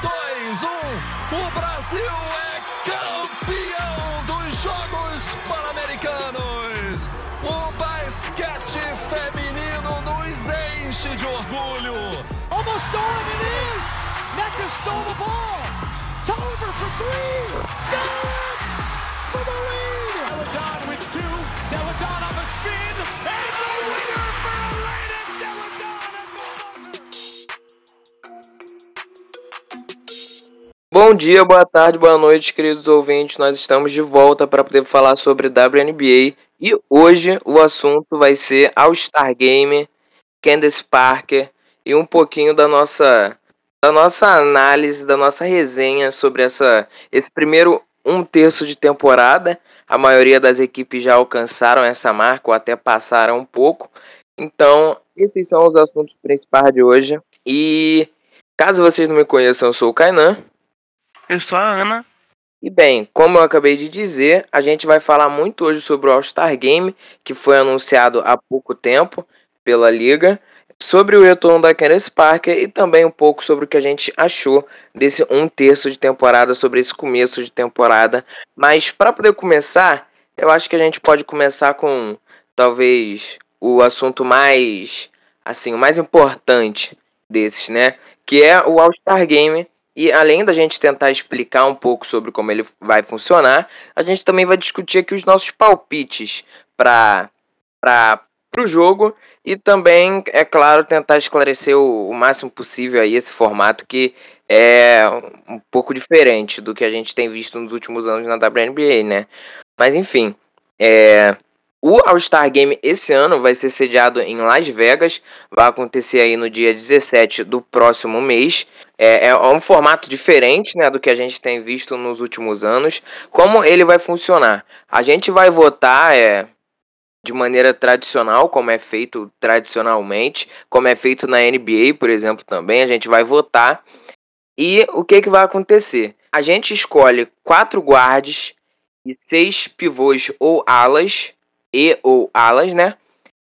2, 1. O Brasil é campeão dos Jogos Pan-Americanos. O basquete feminino nos enche de orgulho. Almost stolen it is. Nectar stole the ball. Tolliver for three. Got it for the lead. Bom dia, boa tarde, boa noite, queridos ouvintes. Nós estamos de volta para poder falar sobre WNBA e hoje o assunto vai ser All-Star Game, Candace Parker e um pouquinho da nossa da nossa análise, da nossa resenha sobre essa esse primeiro um terço de temporada. A maioria das equipes já alcançaram essa marca ou até passaram um pouco. Então, esses são os assuntos principais de hoje. E caso vocês não me conheçam, eu sou o Kainan. Eu sou a Ana. E bem, como eu acabei de dizer, a gente vai falar muito hoje sobre o All-Star Game, que foi anunciado há pouco tempo pela liga, sobre o retorno da Candace Parker e também um pouco sobre o que a gente achou desse um terço de temporada, sobre esse começo de temporada. Mas para poder começar, eu acho que a gente pode começar com talvez o assunto mais assim, o mais importante desses, né? Que é o All-Star Game. E além da gente tentar explicar um pouco sobre como ele vai funcionar, a gente também vai discutir aqui os nossos palpites para o jogo e também, é claro, tentar esclarecer o, o, máximo possível aí esse formato que é um pouco diferente do que a gente tem visto nos últimos anos na WNBA, né? Mas enfim, é, o All-Star Game esse ano vai ser sediado em Las Vegas, vai acontecer aí no dia 17 do próximo mês. É, é, um formato diferente né, do que a gente tem visto nos últimos anos. Como ele vai funcionar? A gente vai votar é, de maneira tradicional, como é feito tradicionalmente, como é feito na NBA, por exemplo, também. A gente vai votar. E o que, que vai acontecer? A gente escolhe quatro guards e seis pivôs ou alas e ou alas, né?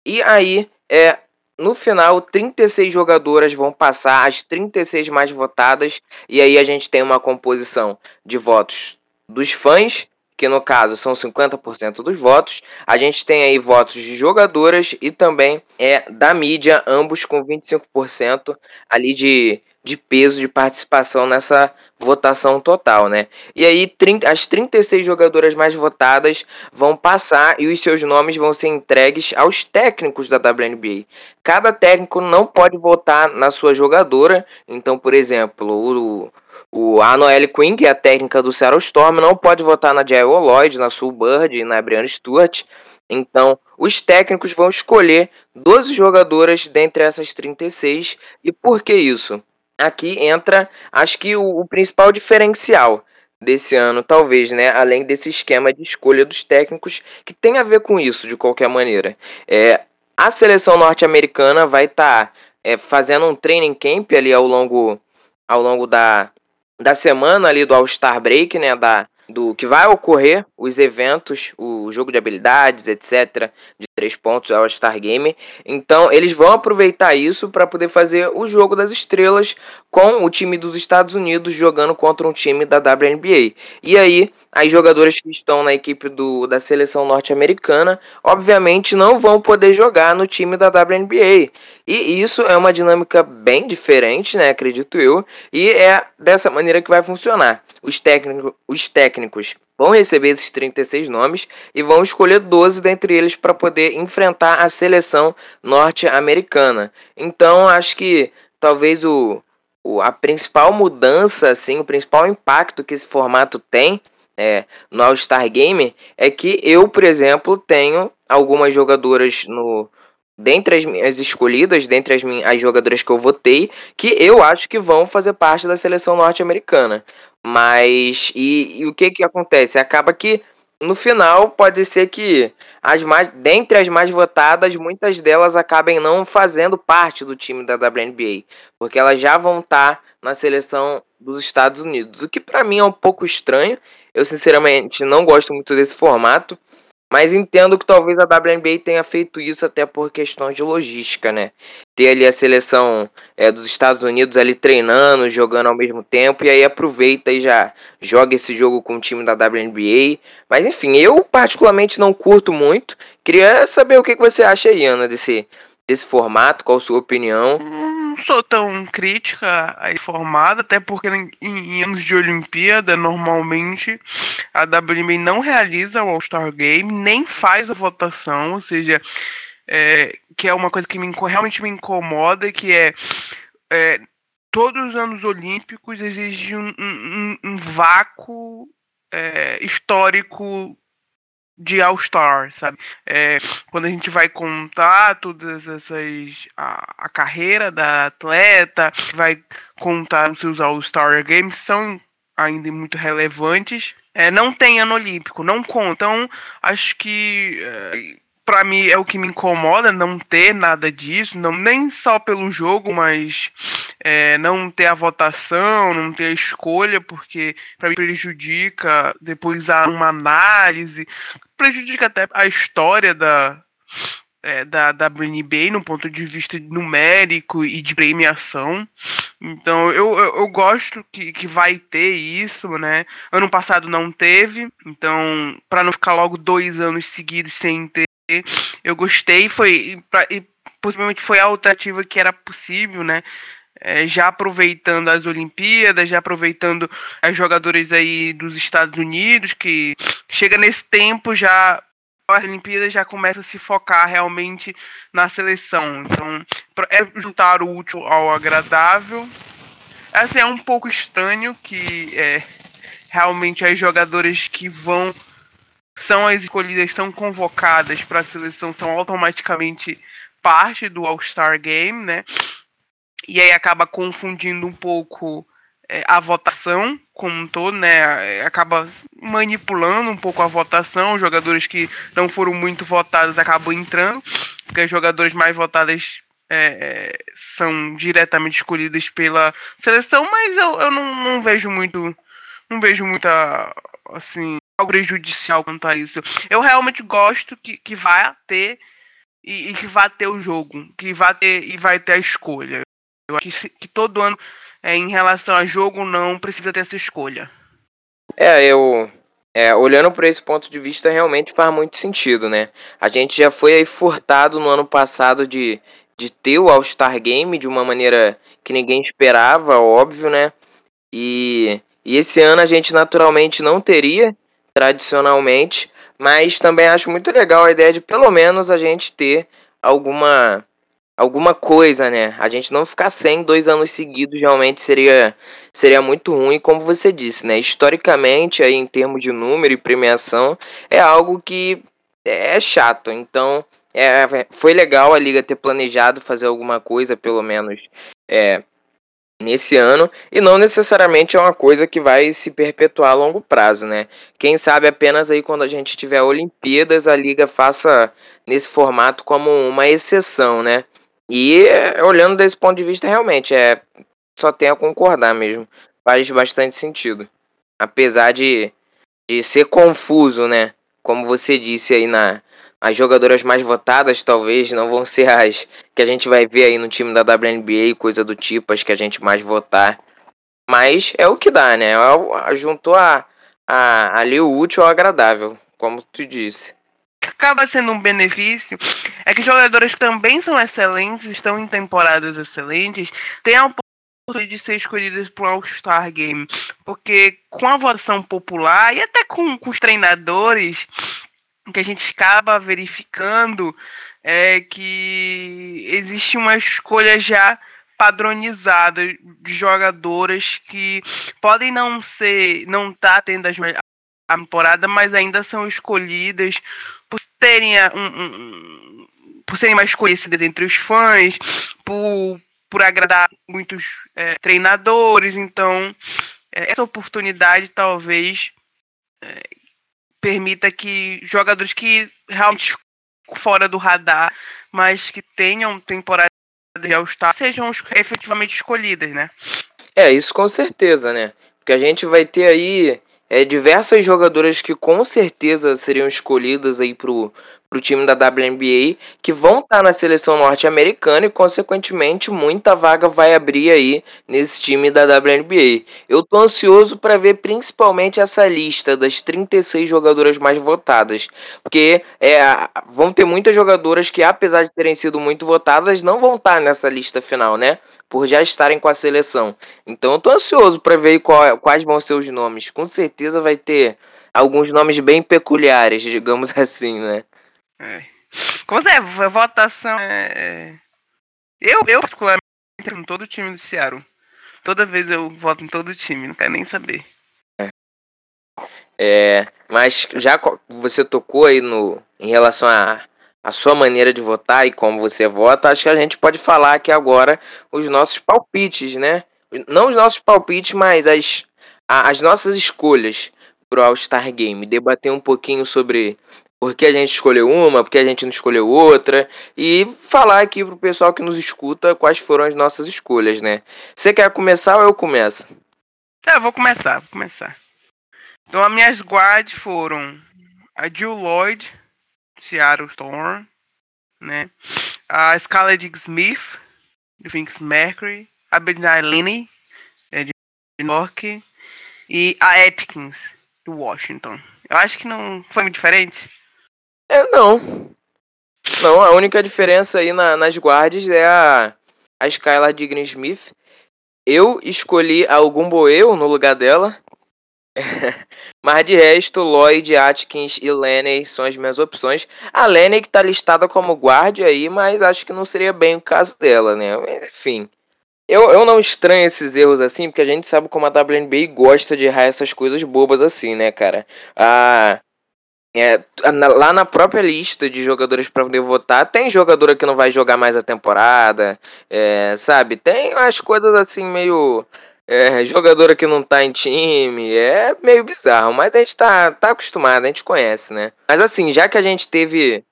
E aí, é, no final, 36 jogadoras vão passar as 36 mais votadas. E aí a gente tem uma composição de votos dos fãs, que no caso são 50% dos votos. A gente tem aí votos de jogadoras e também é da mídia, ambos com 25% ali de, de peso de participação nessa votação total, né? E aí 30, as 36 jogadoras mais votadas vão passar e os seus nomes vão ser entregues aos técnicos da WNBA. Cada técnico não pode votar na sua jogadora. Então, por exemplo, o, o a Quinn, que é a técnica do Seattle Storm, não pode votar na Jael Lloyd, na Sue Bird na Brianna Stewart. Então, os técnicos vão escolher 12 jogadoras dentre essas 36. E por que isso? Aqui entra, acho que o, o, principal diferencial desse ano, talvez, né? Além desse esquema de escolha dos técnicos, que tem a ver com isso, de qualquer maneira. É, a seleção norte-americana vai estar tá, é, fazendo um training camp ali ao longo, ao longo da, da semana ali do All-Star Break, né? Da, do que vai ocorrer, os eventos, o jogo de habilidades, etc., de três pontos, ao Star Game. Então, eles vão aproveitar isso para poder fazer o jogo das estrelas com o time dos Estados Unidos jogando contra um time da WNBA. E aí, as jogadoras que estão na equipe do, da seleção norte-americana, obviamente não vão poder jogar no time da WNBA. E isso é uma dinâmica bem diferente, né, acredito eu, e é dessa maneira que vai funcionar. Os, técnico, os técnicos vão receber esses 36 nomes e vão escolher 12 dentre eles para poder enfrentar a seleção norte-americana. Então, acho que talvez o, o, a principal mudança, assim, o principal impacto que esse formato tem é, no All-Star Game é que eu, por exemplo, tenho algumas jogadoras no dentre as minhas escolhidas, dentre as, minhas, as jogadoras que eu votei, que eu acho que vão fazer parte da seleção norte-americana. Mas e, e, o que que acontece? Acaba que no final pode ser que as mais dentre as mais votadas, muitas delas acabem não fazendo parte do time da WNBA, porque elas já vão estar tá na seleção dos Estados Unidos, o que para mim é um pouco estranho. Eu sinceramente não gosto muito desse formato. Mas entendo que talvez a WNBA tenha feito isso até por questões de logística, né? Ter ali a seleção é, dos Estados Unidos ali treinando, jogando ao mesmo tempo, e aí aproveita e já joga esse jogo com o time da WNBA. Mas enfim, eu particularmente não curto muito. Queria saber o que você acha aí, Ana, desse, desse formato, qual a sua opinião? Não sou tão crítica aí formada, até porque em, em, anos de Olimpíada, normalmente a WNBA não realiza o All-Star Game, nem faz a votação, ou seja, é, que é uma coisa que me, realmente me incomoda, que é, é todos os anos olímpicos exige um, um, um vácuo é, histórico de All-Star, sabe? É, quando a gente vai contar todas essas. A, a, carreira da atleta, vai contar os seus All-Star Games, são ainda muito relevantes. É, não tem ano olímpico, não contam. Acho que. É, para mim é o que me incomoda não ter nada disso, não nem só pelo jogo, mas é, não ter a votação, não ter a escolha, porque para mim prejudica depois há uma análise, prejudica até a história da é, da, da BNB no ponto de vista numérico e de premiação. Então eu, eu, eu, gosto que, que vai ter isso, né? Ano passado não teve, então para não ficar logo dois anos seguidos sem ter eu gostei, foi pra, e possivelmente foi a alternativa que era possível, né? É, já aproveitando as Olimpíadas, já aproveitando as jogadoras aí dos Estados Unidos, que chega nesse tempo já as Olimpíadas já começa a se focar realmente na seleção. Então, é juntar o útil ao agradável. Assim, é um pouco estranho que é, realmente as jogadoras que vão são as escolhidas, são convocadas para a seleção, são automaticamente parte do All-Star Game, né? E aí acaba confundindo um pouco é, a votação como um todo, né? É, acaba manipulando um pouco a votação. Os jogadores que não foram muito votados acabam entrando, porque as jogadoras mais votadas é, é são diretamente escolhidas pela seleção, mas eu, eu não, não vejo muito. Não vejo muita assim prejudicial quanto a isso. Eu realmente gosto que, que vai ter e, e, que vai ter o jogo, que vai ter e vai ter a escolha. Eu acho que, que todo ano, é, em relação a jogo, não precisa ter essa escolha. É, eu. É, olhando por esse ponto de vista, realmente faz muito sentido, né? A gente já foi aí furtado no ano passado de, de ter o All-Star Game de uma maneira que ninguém esperava, óbvio, né? E, e esse ano a gente naturalmente não teria tradicionalmente, mas também acho muito legal a ideia de pelo menos a gente ter alguma alguma coisa, né? A gente não ficar sem dois anos seguidos realmente seria seria muito ruim, como você disse, né? Historicamente, aí em termos de número e premiação, é algo que é chato. Então, é, foi legal a liga ter planejado fazer alguma coisa, pelo menos é, nesse ano e não necessariamente é uma coisa que vai se perpetuar a longo prazo, né? Quem sabe apenas aí quando a gente tiver Olimpíadas a liga faça nesse formato como uma exceção, né? E olhando desse ponto de vista realmente é só tem a concordar mesmo, faz bastante sentido, apesar de, de ser confuso, né? Como você disse aí na as jogadoras mais votadas talvez não vão ser as que a gente vai ver aí no time da WNBA, coisa do tipo, as que a gente mais votar. Mas é o que dá, né? É juntou a, a, ali o útil ao agradável, como tu disse. Acaba sendo um benefício é que jogadoras também são excelentes, estão em temporadas excelentes, têm a oportunidade de ser escolhidas para o All-Star Game. Porque com a votação popular e até com, com os treinadores, que a gente acaba verificando é que existe uma escolha já padronizada de jogadoras que podem não ser, não tá tendo as, a temporada, mas ainda são escolhidas por terem um, um, por serem mais conhecidas entre os fãs, por, por agradar muitos é, treinadores, então é, essa oportunidade talvez é, permita que jogadores que realmente fora do radar, mas que tenham temporada de All-Star sejam efetivamente escolhidas, né? É, isso com certeza, né? Porque a gente vai ter aí é, diversas jogadoras que com certeza seriam escolhidas aí pro, pro time da WNBA que vão estar tá na seleção norte-americana e, consequentemente, muita vaga vai abrir aí nesse time da WNBA. Eu tô ansioso para ver principalmente essa lista das 36 jogadoras mais votadas, porque é, vão ter muitas jogadoras que, apesar de terem sido muito votadas, não vão estar tá nessa lista final, né? Por já estarem com a seleção. Então eu tô ansioso para ver qual, quais vão ser os nomes. Com certeza vai ter alguns nomes bem peculiares, digamos assim, né? É. Como é, votação é, é. Eu, eu particularmente, em todo o time do Ceará. Toda vez eu voto em todo o time, não quero nem saber. É. é mas já você tocou aí no, em relação a, a sua maneira de votar e como você vota, acho que a gente pode falar aqui agora os nossos palpites, né? Não os nossos palpites, mas as, as nossas escolhas pro All-Star Game. Debater um pouquinho sobre por que a gente escolheu uma, por que a gente não escolheu outra, e falar aqui pro pessoal que nos escuta quais foram as nossas escolhas, né? Você quer começar ou eu começo? Tá, vou começar, vou começar. Então, as minhas guards foram a Jill Lloyd, Seattle Storm, né? A Scarlett Smith, do Phoenix Mercury, a Bernard Linney, é, de York, e a Atkins, do Washington. Eu acho que não foi muito diferente. É, não. Não, a única diferença aí na, nas guardas é a, a Skylar Digny Smith. Eu escolhi algum Boeu no lugar dela. Mas de resto, Lloyd, Atkins e Lenny são as minhas opções. A Lenny que tá listada como guarda aí, mas acho que não seria bem o caso dela, né? Enfim. Eu, eu não estranho esses erros assim, porque a gente sabe como a WNBA gosta de errar essas coisas bobas assim, né, cara? A, é, lá na própria lista de jogadores para poder votar, tem jogadora que não vai jogar mais a temporada, é, sabe? Tem as coisas assim meio. É, jogadora que não tá em time, é meio bizarro, mas a gente tá, tá acostumado, a gente conhece, né? Mas assim, já que a gente teve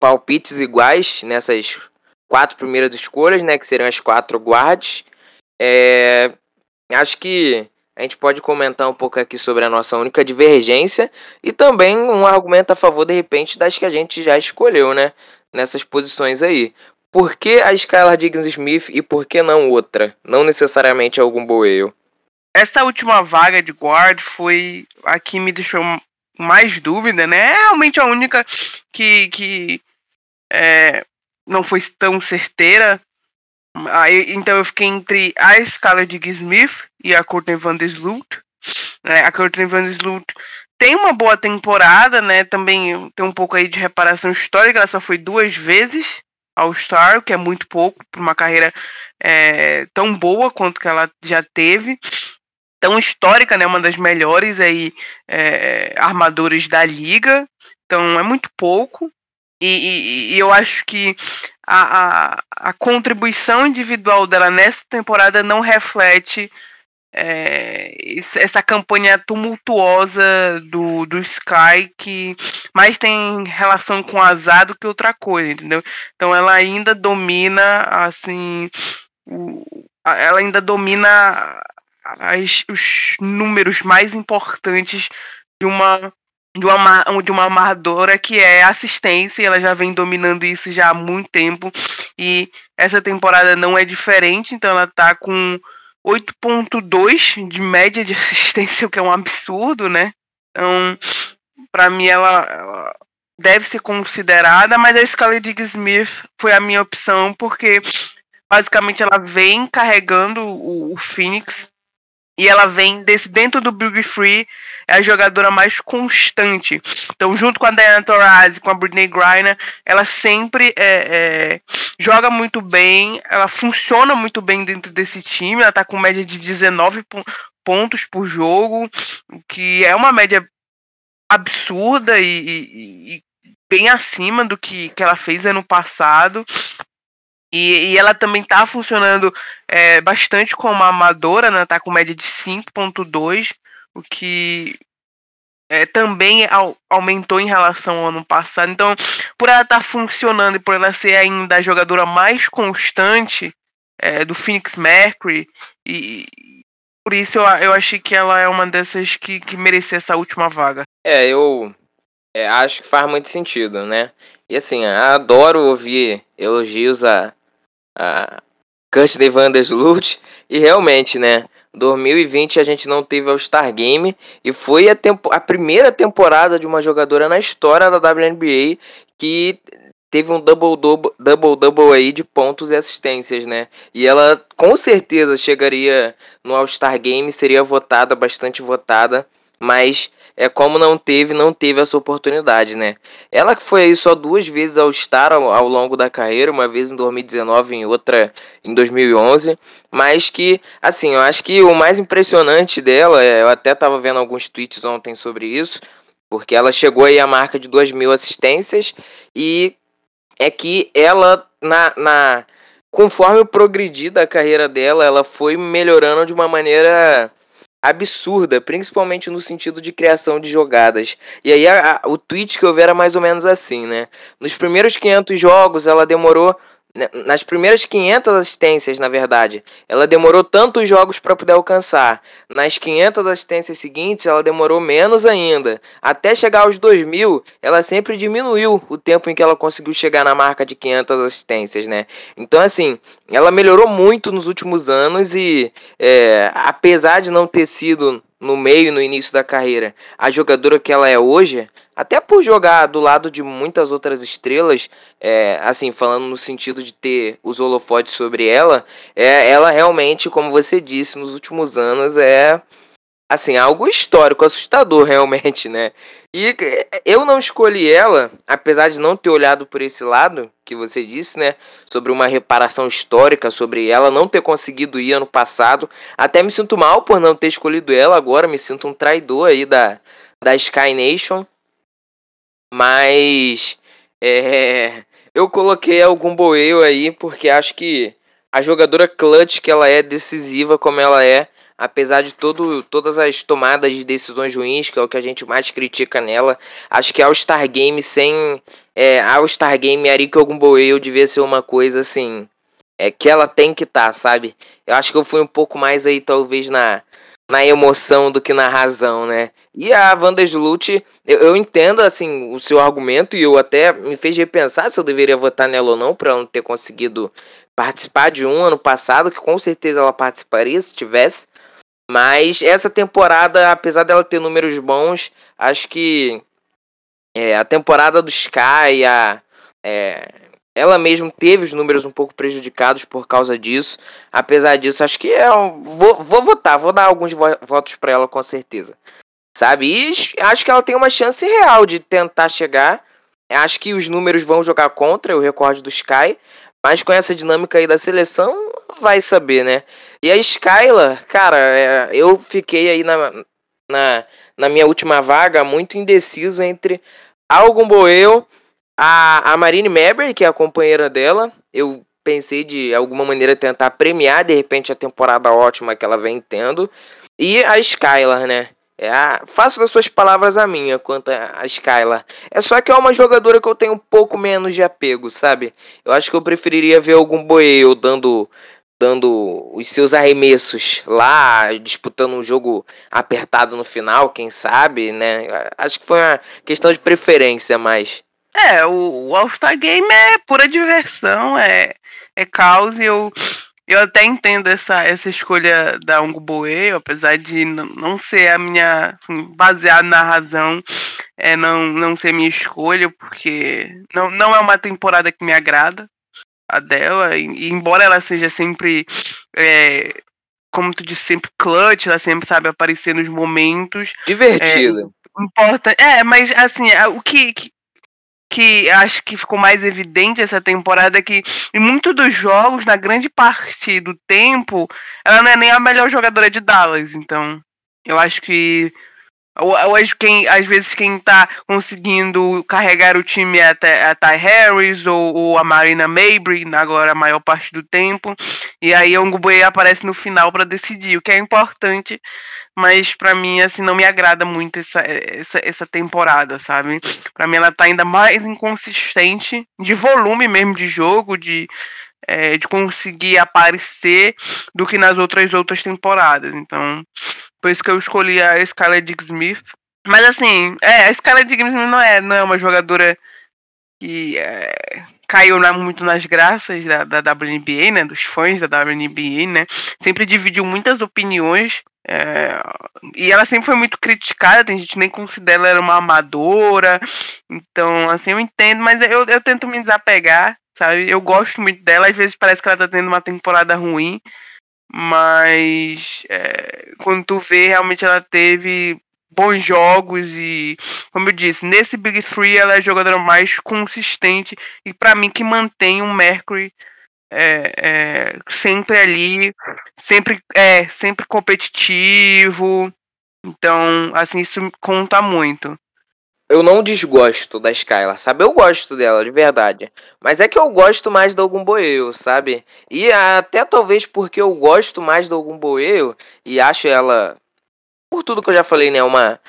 palpites iguais nessas quatro primeiras escolhas, né? Que seriam as quatro guards, é, acho que a gente pode comentar um pouco aqui sobre a nossa única divergência e também um argumento a favor, de repente, das que a gente já escolheu, né? Nessas posições aí. Por que a Skylar Diggs Smith e por que não outra? Não necessariamente algum Boeio. Essa última vaga de guard foi a que me deixou mais dúvida, né? É realmente a única que, que é, não foi tão certeira. Aí, então eu fiquei entre a escala de Smith e a Courtney Van Der Sloot. Né? A Courtney Van Der Sloot tem uma boa temporada, né? Também tem um pouco aí de reparação histórica. Ela só foi duas vezes ao Star, que é muito pouco para uma carreira é, tão boa quanto que ela já teve. Tão histórica, né? Uma das melhores aí é, armadores da liga. Então é muito pouco. E, e, e eu acho que a, a, a, contribuição individual dela nessa temporada não reflete é, essa campanha tumultuosa do, do Sky que mais tem relação com azar do que outra coisa, entendeu? Então ela ainda domina, assim, o, ela ainda domina as, os números mais importantes de uma de uma, de uma amadora que é assistência, ela já vem dominando isso já há muito tempo, e essa temporada não é diferente, então ela tá com 8.2 de média de assistência, o que é um absurdo, né? Então, para mim ela, ela, deve ser considerada, mas a Scarlett Diggs Smith foi a minha opção, porque basicamente ela vem carregando o, o Phoenix e ela vem desse dentro do Big Free é a jogadora mais constante. Então, junto com a Diana Taurasi, com a Britney Griner, ela sempre é, é, joga muito bem, ela funciona muito bem dentro desse time. Ela tá com média de 19 pontos por jogo, o que é uma média absurda e, e, e bem acima do que, que ela fez ano passado. E, e, ela também tá funcionando é, bastante como amadora, né? Tá com média de 5.2, o que é, também au aumentou em relação ao ano passado. Então, por ela estar tá funcionando e por ela ser ainda a jogadora mais constante é, do Phoenix Mercury e, Por isso eu, eu achei que ela é uma dessas que, que merecia essa última vaga. É, eu é, acho que faz muito sentido, né? E assim, adoro ouvir elogios a, a Courtney Vandersloot. E realmente, né? 2020 a gente não teve All-Star Game e foi a, tempo, a primeira temporada de uma jogadora na história da WNBA que teve um double double, double double aí de pontos e assistências, né? E ela com certeza chegaria no All-Star Game, seria votada, bastante votada, mas é como não teve, não teve essa oportunidade, né? Ela que foi aí só duas vezes ao estar ao, ao, longo da carreira, uma vez em 2019 e outra em 2011, mas que, assim, eu acho que o mais impressionante dela, é, eu até estava vendo alguns tweets ontem sobre isso, porque ela chegou aí à marca de 2 mil assistências e é que ela, na, na conforme o progredir da carreira dela, ela foi melhorando de uma maneira absurda, principalmente no sentido de criação de jogadas. E aí a, a, o tweet que eu vi era mais ou menos assim, né? Nos primeiros 500 jogos ela demorou nas primeiras 500 assistências, na verdade, ela demorou tantos jogos para poder alcançar. Nas 500 assistências seguintes, ela demorou menos ainda. Até chegar aos 2000, ela sempre diminuiu o tempo em que ela conseguiu chegar na marca de 500 assistências, né? Então, assim, ela melhorou muito nos últimos anos e, é, apesar de não ter sido no meio, no início da carreira, a jogadora que ela é hoje, até por jogar do lado de muitas outras estrelas, é, assim, falando no sentido de ter os holofotes sobre ela, é, ela realmente, como você disse, nos últimos anos é assim, algo histórico, assustador realmente, né? E eu não escolhi ela, apesar de não ter olhado por esse lado que você disse, né? Sobre uma reparação histórica, sobre ela não ter conseguido ir ano passado. Até me sinto mal por não ter escolhido ela agora, me sinto um traidor aí da, da Sky Nation. Mas é, eu coloquei algum boeio aí porque acho que a jogadora clutch que ela é decisiva como ela é apesar de todo, todas as tomadas de decisões ruins, que é o que a gente mais critica nela, acho que All Star Game sem é, All Star Game Arika Ogumboeu devia ser uma coisa assim, é que ela tem que estar, tá, sabe? Eu acho que eu fui um pouco mais aí talvez na na emoção do que na razão, né? E a Vandersloot, eu, eu entendo assim o seu argumento e eu até me fez repensar se eu deveria votar nela ou não para não ter conseguido participar de um ano passado, que com certeza ela participaria se tivesse. Mas essa temporada, apesar dela ter números bons, acho que é, a temporada do Sky, a, é, ela mesmo teve os números um pouco prejudicados por causa disso. Apesar disso, acho que é, vou, vou votar, vou dar alguns votos para ela com certeza. Sabe? E acho que ela tem uma chance real de tentar chegar. Acho que os números vão jogar contra o recorde do Sky. Mas com essa dinâmica aí da seleção, vai saber, né? E a Skyla, cara, é, eu fiquei aí na, na, na, minha última vaga muito indeciso entre Algon Boel, a, a Marine Mabry, que é a companheira dela. Eu pensei de alguma maneira tentar premiar de repente a temporada ótima que ela vem tendo. E a Skylar, né? É a, faço das suas palavras a minha quanto a, Skylar. É só que é uma jogadora que eu tenho um pouco menos de apego, sabe? Eu acho que eu preferiria ver algum Boeio dando dando os seus arremessos lá, disputando um jogo apertado no final, quem sabe, né? Acho que foi uma questão de preferência mais. É, o, o All-Star Game é pura diversão, é, é caos e eu, eu até entendo essa, essa escolha da Ungo Boe, apesar de não ser a minha, assim, baseado na razão, é não, não ser minha escolha, porque não, não é uma temporada que me agrada, a dela, e, embora ela seja sempre, é, como tu disse, sempre clutch, ela sempre sabe aparecer nos momentos. Divertida. É, importa, é, mas assim, o que, que que acho que ficou mais evidente essa temporada é que em muitos dos jogos, na grande parte do tempo, ela não é nem a melhor jogadora de Dallas. Então, eu acho que Hoje, quem, às vezes, quem tá conseguindo carregar o time é a, Ty Harris ou, ou, a Marina Mabry, agora a maior parte do tempo. E aí o aparece no final para decidir, o que é importante, mas para mim, assim, não me agrada muito essa, essa, essa temporada, sabe? Para mim ela tá ainda mais inconsistente, de volume mesmo de jogo, de, é, de conseguir aparecer do que nas outras outras temporadas. Então, por isso que eu escolhi a Skylar Smith. Mas assim, é, a Skylar Dick Smith não é, não é uma jogadora que é, caiu né, muito nas graças da, da WNBA, né, dos fãs da WNBA, né, sempre dividiu muitas opiniões é, e ela sempre foi muito criticada, tem gente que nem considera ela uma amadora, então assim eu entendo, mas eu, eu tento me desapegar, sabe, eu gosto muito dela, às vezes parece que ela tá tendo uma temporada ruim, mas é, quando tu vê, realmente ela teve bons jogos e, como eu disse, nesse Big Three ela é a jogadora mais consistente e para mim que mantém o Mercury é, é, sempre ali, sempre é sempre competitivo. Então, assim, isso conta muito. Eu não desgosto da Skylar, sabe? Eu gosto dela, de verdade. Mas é que eu gosto mais do Ogumboeu, sabe? E até talvez porque eu gosto mais do Ogumboeu e acho ela por tudo que eu já falei, né, uma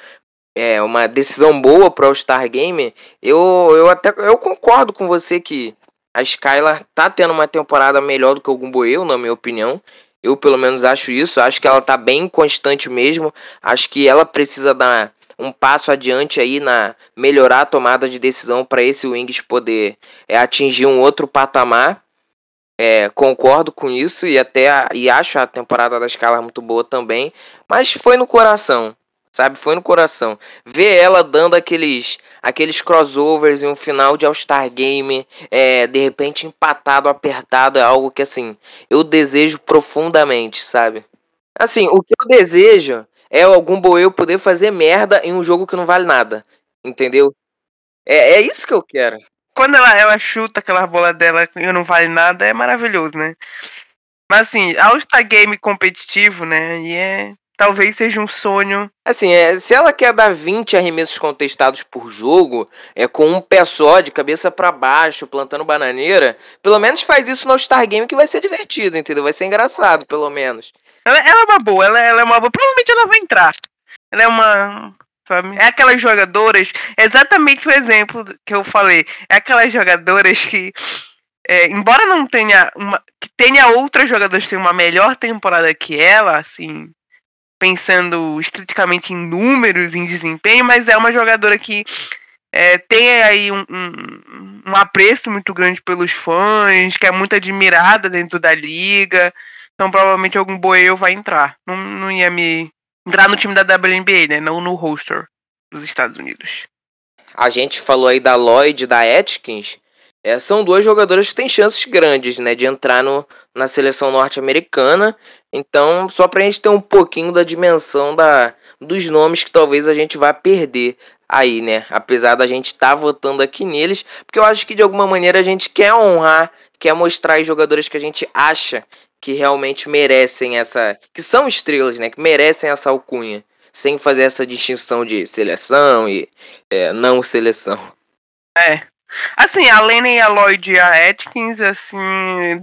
é uma decisão boa para o Star Game. Eu eu até eu concordo com você que a Skylar tá tendo uma temporada melhor do que o Gumboeu, na minha opinião. Eu pelo menos acho isso. Acho que ela tá bem constante mesmo. Acho que ela precisa dar um passo adiante aí na melhorar a tomada de decisão para esse Wings poder é, atingir um outro patamar. É, concordo com isso e até a, e acho a temporada da escala muito boa também, mas foi no coração, sabe? Foi no coração. Ver ela dando aqueles aqueles crossovers em um final de All-Star Game, é, de repente empatado, apertado, é algo que assim, eu desejo profundamente, sabe? Assim, o que eu desejo é algum boeu poder fazer merda em um jogo que não vale nada, entendeu? É, é isso que eu quero quando ela, ela chuta aquela bola dela e não vale nada, é maravilhoso, né? Mas assim, All-Star Game competitivo, né? E é. Talvez seja um sonho. Assim, é, se ela quer dar 20 arremessos contestados por jogo, é com um pé só, de cabeça para baixo, plantando bananeira, pelo menos faz isso no All-Star Game que vai ser divertido, entendeu? Vai ser engraçado, pelo menos. Ela, ela é uma boa, ela, ela é uma boa. Provavelmente ela vai entrar. Ela é uma Sabe? É aquelas jogadoras, exatamente o exemplo que eu falei. É aquelas jogadoras que, é, embora não tenha uma. que tenha outras jogadoras que tenham uma melhor temporada que ela, assim, pensando estritamente em números, em desempenho, mas é uma jogadora que é, tem aí um, um, um, apreço muito grande pelos fãs, que é muito admirada dentro da liga. Então provavelmente algum boeu vai entrar. Não, não ia me entrar no time da WNBA, né? Não no roster dos Estados Unidos. A gente falou aí da Lloyd e da Atkins. É, são duas jogadoras que têm chances grandes, né, de entrar no, na seleção norte-americana. Então, só pra gente ter um pouquinho da dimensão da, dos nomes que talvez a gente vá perder aí, né? Apesar da gente estar tá votando aqui neles, porque eu acho que de alguma maneira a gente quer honrar, quer mostrar os jogadores que a gente acha que realmente merecem essa. que são estrelas, né? Que merecem essa alcunha. Sem fazer essa distinção de seleção e é, não seleção. É. Assim, a Lene, a Lloyd e a Atkins, assim,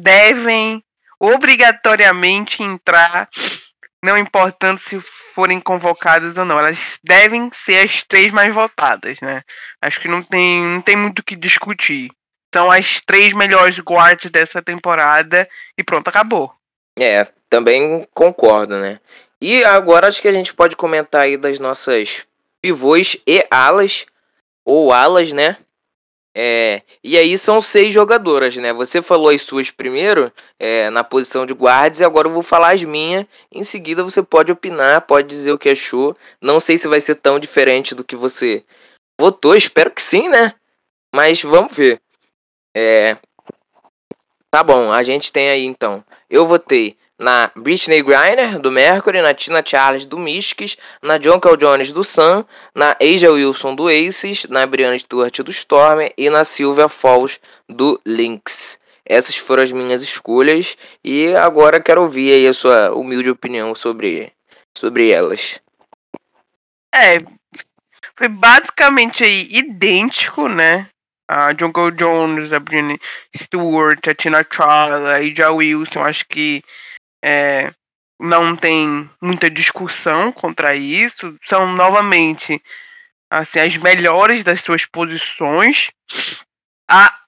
devem obrigatoriamente entrar, não importando se forem convocadas ou não. Elas devem ser as três mais votadas, né? Acho que não tem, não tem muito o que discutir são as três melhores guards dessa temporada e pronto, acabou. É, também concordo, né? E agora acho que a gente pode comentar aí das nossas pivôs e alas, ou alas, né? É, e aí são seis jogadoras, né? Você falou as suas primeiro, é, na posição de guardas, e agora eu vou falar as minhas. Em seguida você pode opinar, pode dizer o que achou. Não sei se vai ser tão diferente do que você votou, espero que sim, né? Mas vamos ver. É... Tá bom, a gente tem aí então. Eu votei na Britney Griner, do Mercury, na Tina Charles, do Mystics, na John Cal Jones, do Sun, na Asia Wilson, do Aces, na Brianna Stewart, do Storm e na Sylvia Falls, do Lynx. Essas foram as minhas escolhas e agora quero ouvir aí a sua humilde opinião sobre, sobre elas. É, foi basicamente aí idêntico, né? A Jungle Jones, a Britney Stewart, a Tina Charles, a Ija Wilson, acho que é, não tem muita discussão contra isso. São novamente assim, as melhores das suas posições. A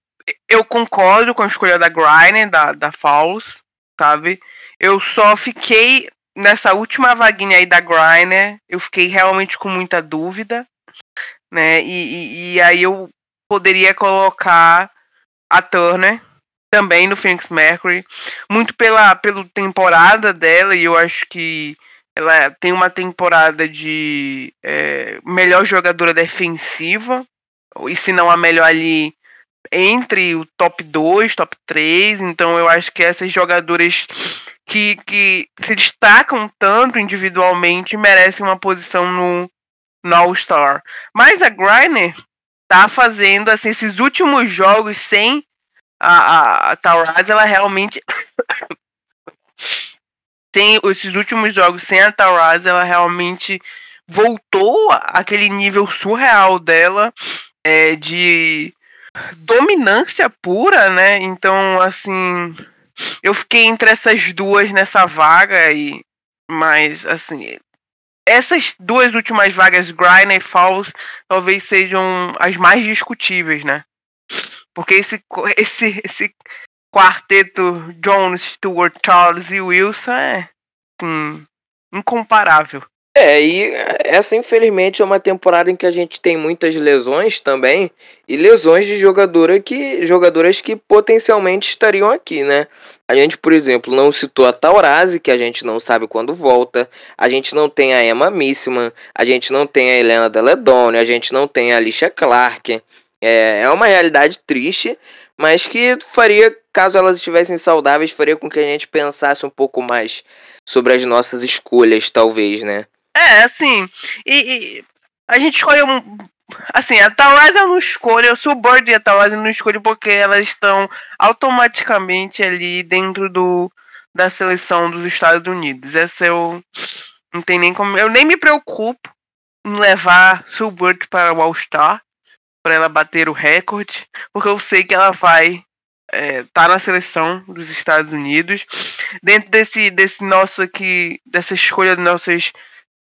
eu concordo com a escolha da Griner, da, da Falls, sabe? Eu só fiquei nessa última vaguinha aí da Griner, eu fiquei realmente com muita dúvida, né? E, e, e aí eu poderia colocar a Turner também no Phoenix Mercury, muito pela, pela temporada dela, e eu acho que ela tem uma temporada de é, melhor jogadora defensiva, e se não a melhor ali entre o top 2, top 3. Então eu acho que essas jogadoras que, que se destacam tanto individualmente merecem uma posição no, no All-Star. Mas a Griner tá fazendo assim, esses últimos jogos sem a, a, a ela realmente. tem esses últimos jogos sem a Tauraz, ela realmente voltou aquele nível surreal dela é, de dominância pura, né? Então, assim, eu fiquei entre essas duas nessa vaga e mas assim, essas duas últimas vagas, Griner e Falls, talvez sejam as mais discutíveis, né? Porque esse esse esse quarteto Jones, Stewart, Charles e Wilson é assim, incomparável. É, e essa infelizmente é uma temporada em que a gente tem muitas lesões também, e lesões de jogadora que, jogadoras que potencialmente estariam aqui, né? A gente, por exemplo, não citou a Taurasi, que a gente não sabe quando volta, a gente não tem a Emma Missima, a gente não tem a Helena Deledone, a gente não tem a Alicia Clark. É, é uma realidade triste, mas que faria, caso elas estivessem saudáveis, faria com que a gente pensasse um pouco mais sobre as nossas escolhas, talvez, né? É, assim, e, e a gente escolheu. Assim, a Tawaz eu não escolho, o board e a Tawaz eu não escolho porque elas estão automaticamente ali dentro do da seleção dos Estados Unidos. Essa eu não tem nem como. Eu nem me preocupo em levar Sulbert para o All-Star para ela bater o recorde, porque eu sei que ela vai é, tá na seleção dos Estados Unidos. Dentro desse, desse nosso aqui, dessa escolha de nossas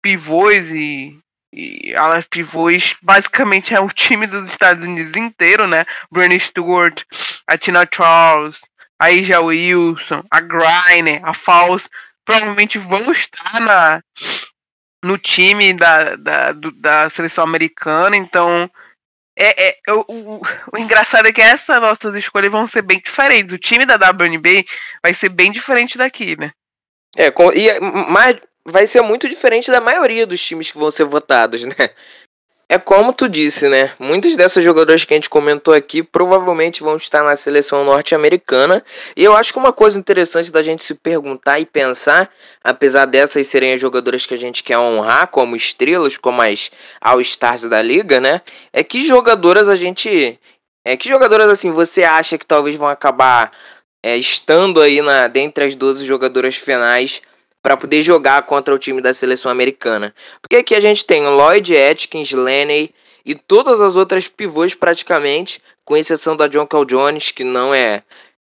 pivôs e, e alas pivôs basicamente é o time dos Estados Unidos inteiro, né? Bernie Stewart, a Tina Charles, a Ija Wilson, a Griner, a Falls, provavelmente vão estar na, no time da, da, do, da seleção americana, então é, é o, o, o, engraçado é que essas nossas escolhas vão ser bem diferentes. O time da WNBA vai ser bem diferente daqui, né? É, e mais, vai ser muito diferente da maioria dos times que vão ser votados, né? É como tu disse, né? Muitas dessas jogadoras que a gente comentou aqui provavelmente vão estar na seleção norte-americana. E eu acho que uma coisa interessante da gente se perguntar e pensar, apesar dessas serem as jogadoras que a gente quer honrar como estrelas, como as All-Stars da liga, né? É que jogadoras a gente. É que jogadoras assim você acha que talvez vão acabar é, estando aí na, dentre as 12 jogadoras finais para poder jogar contra o time da seleção americana. Porque aqui a gente tem Lloyd Atkins, Lenny e todas as outras pivôs praticamente, com exceção da John Cal Jones, que não é,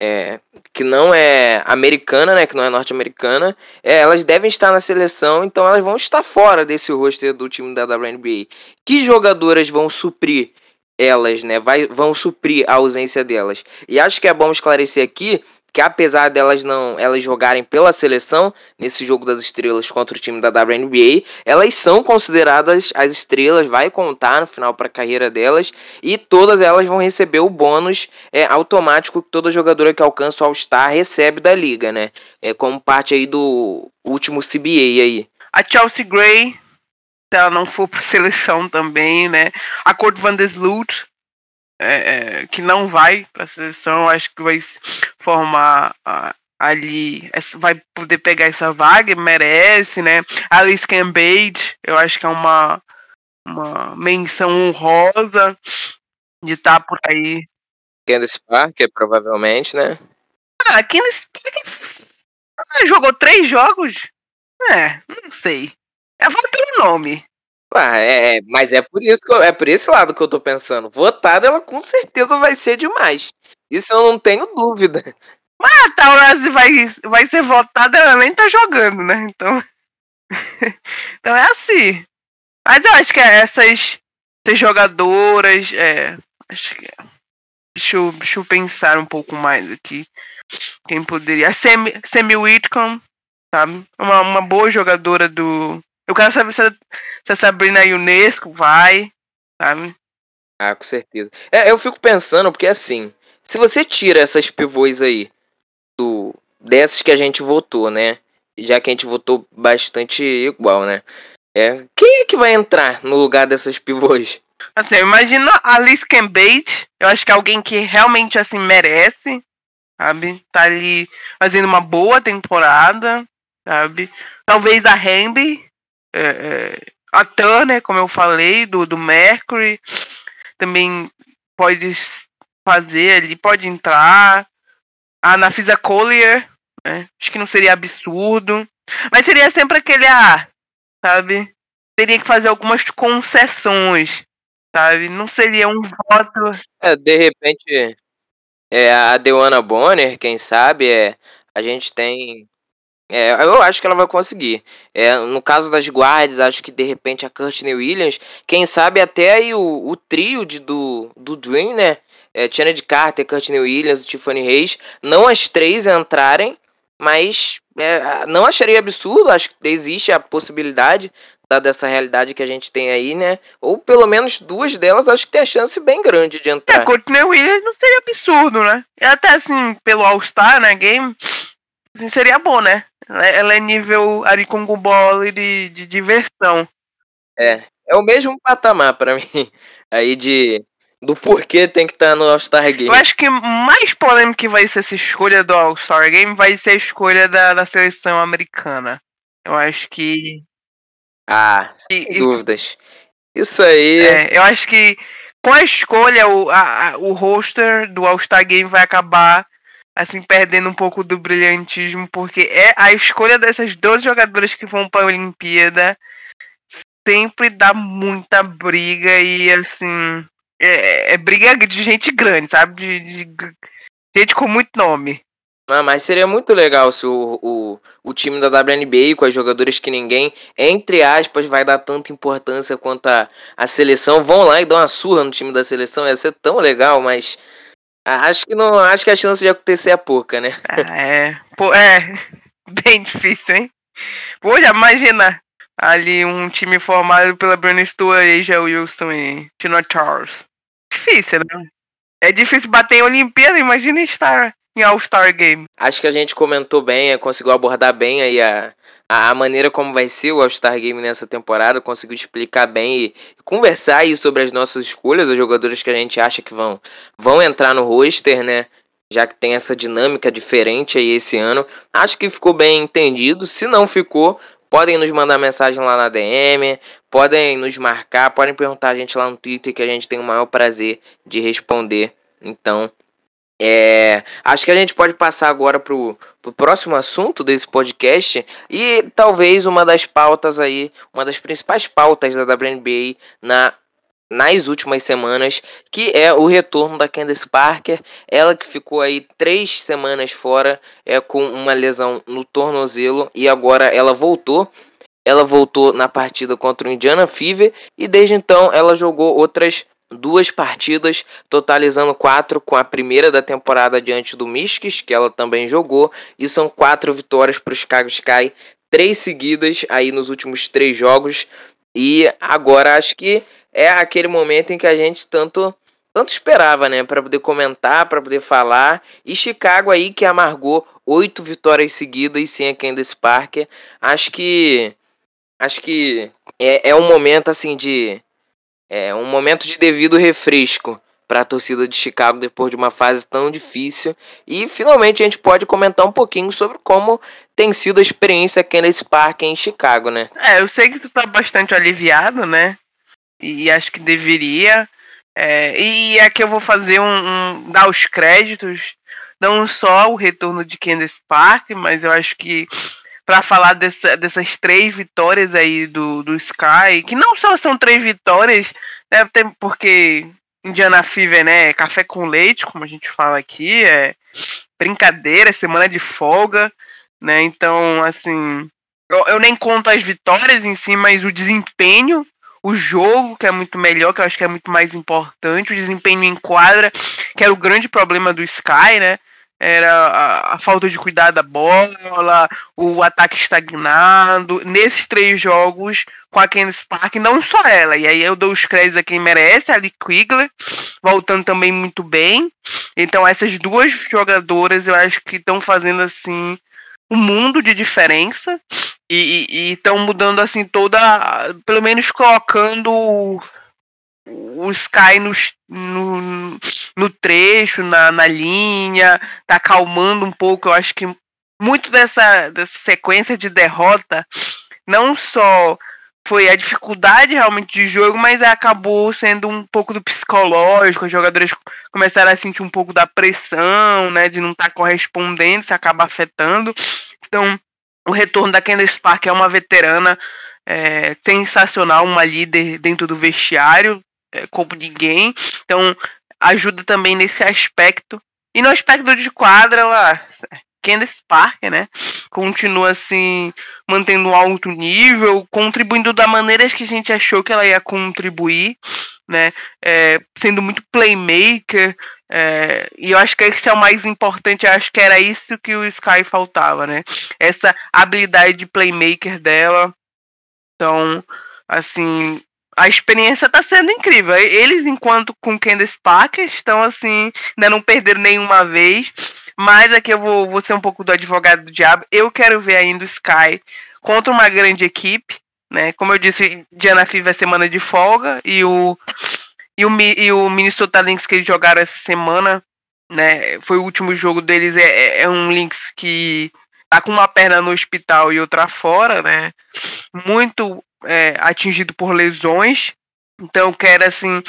é, que não é americana, né, que não é norte-americana, é, elas devem estar na seleção, então elas vão estar fora desse roster do time da WNBA. Que jogadoras vão suprir elas, né? Vai, vão suprir a ausência delas. E acho que é bom esclarecer aqui que apesar delas não elas jogarem pela seleção nesse jogo das estrelas contra o time da WNBA, elas são consideradas as estrelas, vai contar no final para a carreira delas e todas elas vão receber o bônus é, automático que toda jogadora que alcança o All-Star recebe da liga, né? É como parte aí do último CBA aí. A Chelsea Gray, se ela não for para seleção também, né? A Kurt Van der Sloot, é, é, que não vai para a seleção, acho que vai formar uh, ali, vai poder pegar essa vaga, merece, né? Alice Cambage, eu acho que é uma, uma menção honrosa de estar tá por aí. Candice Parker, provavelmente, né? Ah, Candice Parker ah, jogou três jogos? É, não sei. É vou pelo nome. Ah, é, é, mas é por isso que eu, é por esse lado que eu tô pensando. Votada, ela com certeza vai ser demais. Isso eu não tenho dúvida. Mas a Taurasi vai, vai ser votada, ela nem tá jogando, né? Então. então é assim. Mas eu acho que essas, essas jogadoras. É, acho que Deixa eu, deixa eu pensar um pouco mais aqui. Quem poderia. Semi, Semi Whitcomb, sabe? Uma, uma boa jogadora do. Eu quero saber se a, se a Sabrina Unesco vai, sabe? Ah, com certeza. É, eu fico pensando, porque assim, se você tira essas pivôs aí, do, dessas que a gente votou, né? Já que a gente votou bastante igual, né? É, quem é que vai entrar no lugar dessas pivôs? Assim, imagina a Liz Cambage. Eu acho que é alguém que realmente, assim, merece, sabe? Tá ali fazendo uma boa temporada, sabe? Talvez a Hamby, é, é, a Turner, como eu falei, do, do Mercury, também pode fazer ali, pode entrar. A Nafisa Collier, né? acho que não seria absurdo. Mas seria sempre aquele, ah, sabe? Teria que fazer algumas concessões, sabe? Não seria um voto. É, de repente, é a Deanna Bonner, quem sabe, é, a gente tem. É, eu acho que ela vai conseguir. É, no caso das guardas, acho que de repente a Courtney Williams, quem sabe até aí o, o trio de, do, do Dream, né? É, de Carter, Courtney Williams e Tiffany Reis, não as três entrarem, mas é, não acharia absurdo, acho que existe a possibilidade dessa realidade que a gente tem aí, né? Ou pelo menos duas delas, acho que tem a chance bem grande de entrar. É, Courtney Williams não seria absurdo, né? E até assim, pelo All-Star, né, game, assim, seria bom, né? Ela é nível Arikongo Ball de, de diversão. É, é o mesmo patamar para mim, aí de do porquê tem que estar no All-Star Game. Eu acho que mais polêmico que vai ser essa escolha do All-Star Game vai ser a escolha da, da seleção americana. Eu acho que ah, sem e, dúvidas. Isso aí. É, eu acho que com a escolha, o, a, o roster do All-Star Game vai acabar assim perdendo um pouco do brilhantismo, porque é a escolha dessas 12 jogadoras que vão para a Olimpíada sempre dá muita briga e assim é, é briga de gente grande, sabe? De, de, gente com muito nome. Ah, mas seria muito legal se o, o, o time da WNBA, com as jogadoras que ninguém, entre aspas, vai dar tanta importância quanto a, a seleção, vão lá e dão uma surra no time da seleção. Ia ser tão legal, mas acho que não acho que a chance de acontecer é pouca, né? Ah, é. Pô, é. Bem difícil, hein? Pô, já imagina ali um time formado pela Brianna Stewart, Asia Wilson e Tina Charles. Difícil, né? É difícil bater em Olimpíada, imagina estar em All-Star Game. Acho que a gente comentou bem, conseguiu abordar bem aí a, a maneira como vai ser o All-Star Game nessa temporada, conseguiu explicar bem e conversar aí sobre as nossas escolhas, os jogadores que a gente acha que vão, vão entrar no roster, né? Já que tem essa dinâmica diferente aí esse ano. Acho que ficou bem entendido. Se não ficou, podem nos mandar mensagem lá na DM, podem nos marcar, podem perguntar a gente lá no Twitter que a gente tem o maior prazer de responder. Então, é, acho que a gente pode passar agora pro, pro próximo assunto desse podcast e talvez uma das pautas aí, uma das principais pautas da WNBA na nas últimas semanas, que é o retorno da Candace Parker, ela que ficou aí três semanas fora, é com uma lesão no tornozelo e agora ela voltou. Ela voltou na partida contra o Indiana Fever e desde então ela jogou outras duas partidas, totalizando quatro com a primeira da temporada diante do Mystics, que ela também jogou, e são quatro vitórias para o Chicago Sky, três seguidas aí nos últimos três jogos, e agora acho que é aquele momento em que a gente tanto tanto esperava, né, para poder comentar, para poder falar, e Chicago aí que amargou oito vitórias seguidas sem a Candace Parker, acho que acho que é, é um momento assim de é um momento de devido refresco para a torcida de Chicago depois de uma fase tão difícil. E finalmente a gente pode comentar um pouquinho sobre como tem sido a experiência Kenneth Park em Chicago, né? É, eu sei que tu tá bastante aliviado, né? E acho que deveria. É, e aqui eu vou fazer um, um, dar os créditos, não só o retorno de Candace Park, mas eu acho que para falar dessa, dessas três vitórias aí do, do Sky, que não só são três vitórias, ter porque Indiana Fever, né, café com leite, como a gente fala aqui, é brincadeira, semana de folga, né? Então, assim, eu, eu nem conto as vitórias em si, mas o desempenho, o jogo, que é muito melhor, que eu acho que é muito mais importante, o desempenho em quadra, que era o grande problema do Sky, né? Era a, a falta de cuidar da bola, o ataque estagnado. Nesses três jogos, com a Candice Park, não só ela. E aí eu dou os créditos a quem merece, a Lee Quigley, voltando também muito bem. Então essas duas jogadoras eu acho que estão fazendo assim um mundo de diferença e estão mudando assim toda, pelo menos colocando o Sky no, no, no trecho, na, na linha, tá acalmando um pouco. Eu acho que muito dessa, dessa sequência de derrota não só foi a dificuldade realmente de jogo, mas acabou sendo um pouco do psicológico. Os jogadores começaram a sentir um pouco da pressão, né, de não estar tá correspondendo, se acaba afetando. Então, o retorno da Candace Park é uma veterana é, sensacional, uma líder dentro do vestiário, como ninguém. Então, ajuda também nesse aspecto. E no aspecto de quadra, ela, Candace Parker, né? Continua assim, mantendo um alto nível, contribuindo da maneira que a gente achou que ela ia contribuir, né? É, sendo muito playmaker, é, e eu acho que esse é o mais importante, eu acho que era isso que o Sky faltava, né? Essa habilidade de playmaker dela. Então, assim, a experiência está sendo incrível. Eles, enquanto com Candace Parker, estão assim, ainda não perderam nenhuma vez. Mas aqui eu vou, vou ser um pouco do advogado do diabo. Eu quero ver ainda o Sky contra uma grande equipe. Né? Como eu disse, Diana Fee vai semana de folga e o e o, e o Minnesota Lynx que eles jogaram essa semana, né? Foi o último jogo deles, é, é, é um Lynx que tá com uma perna no hospital e outra fora, né? Muito é, atingido por lesões. Então quero assim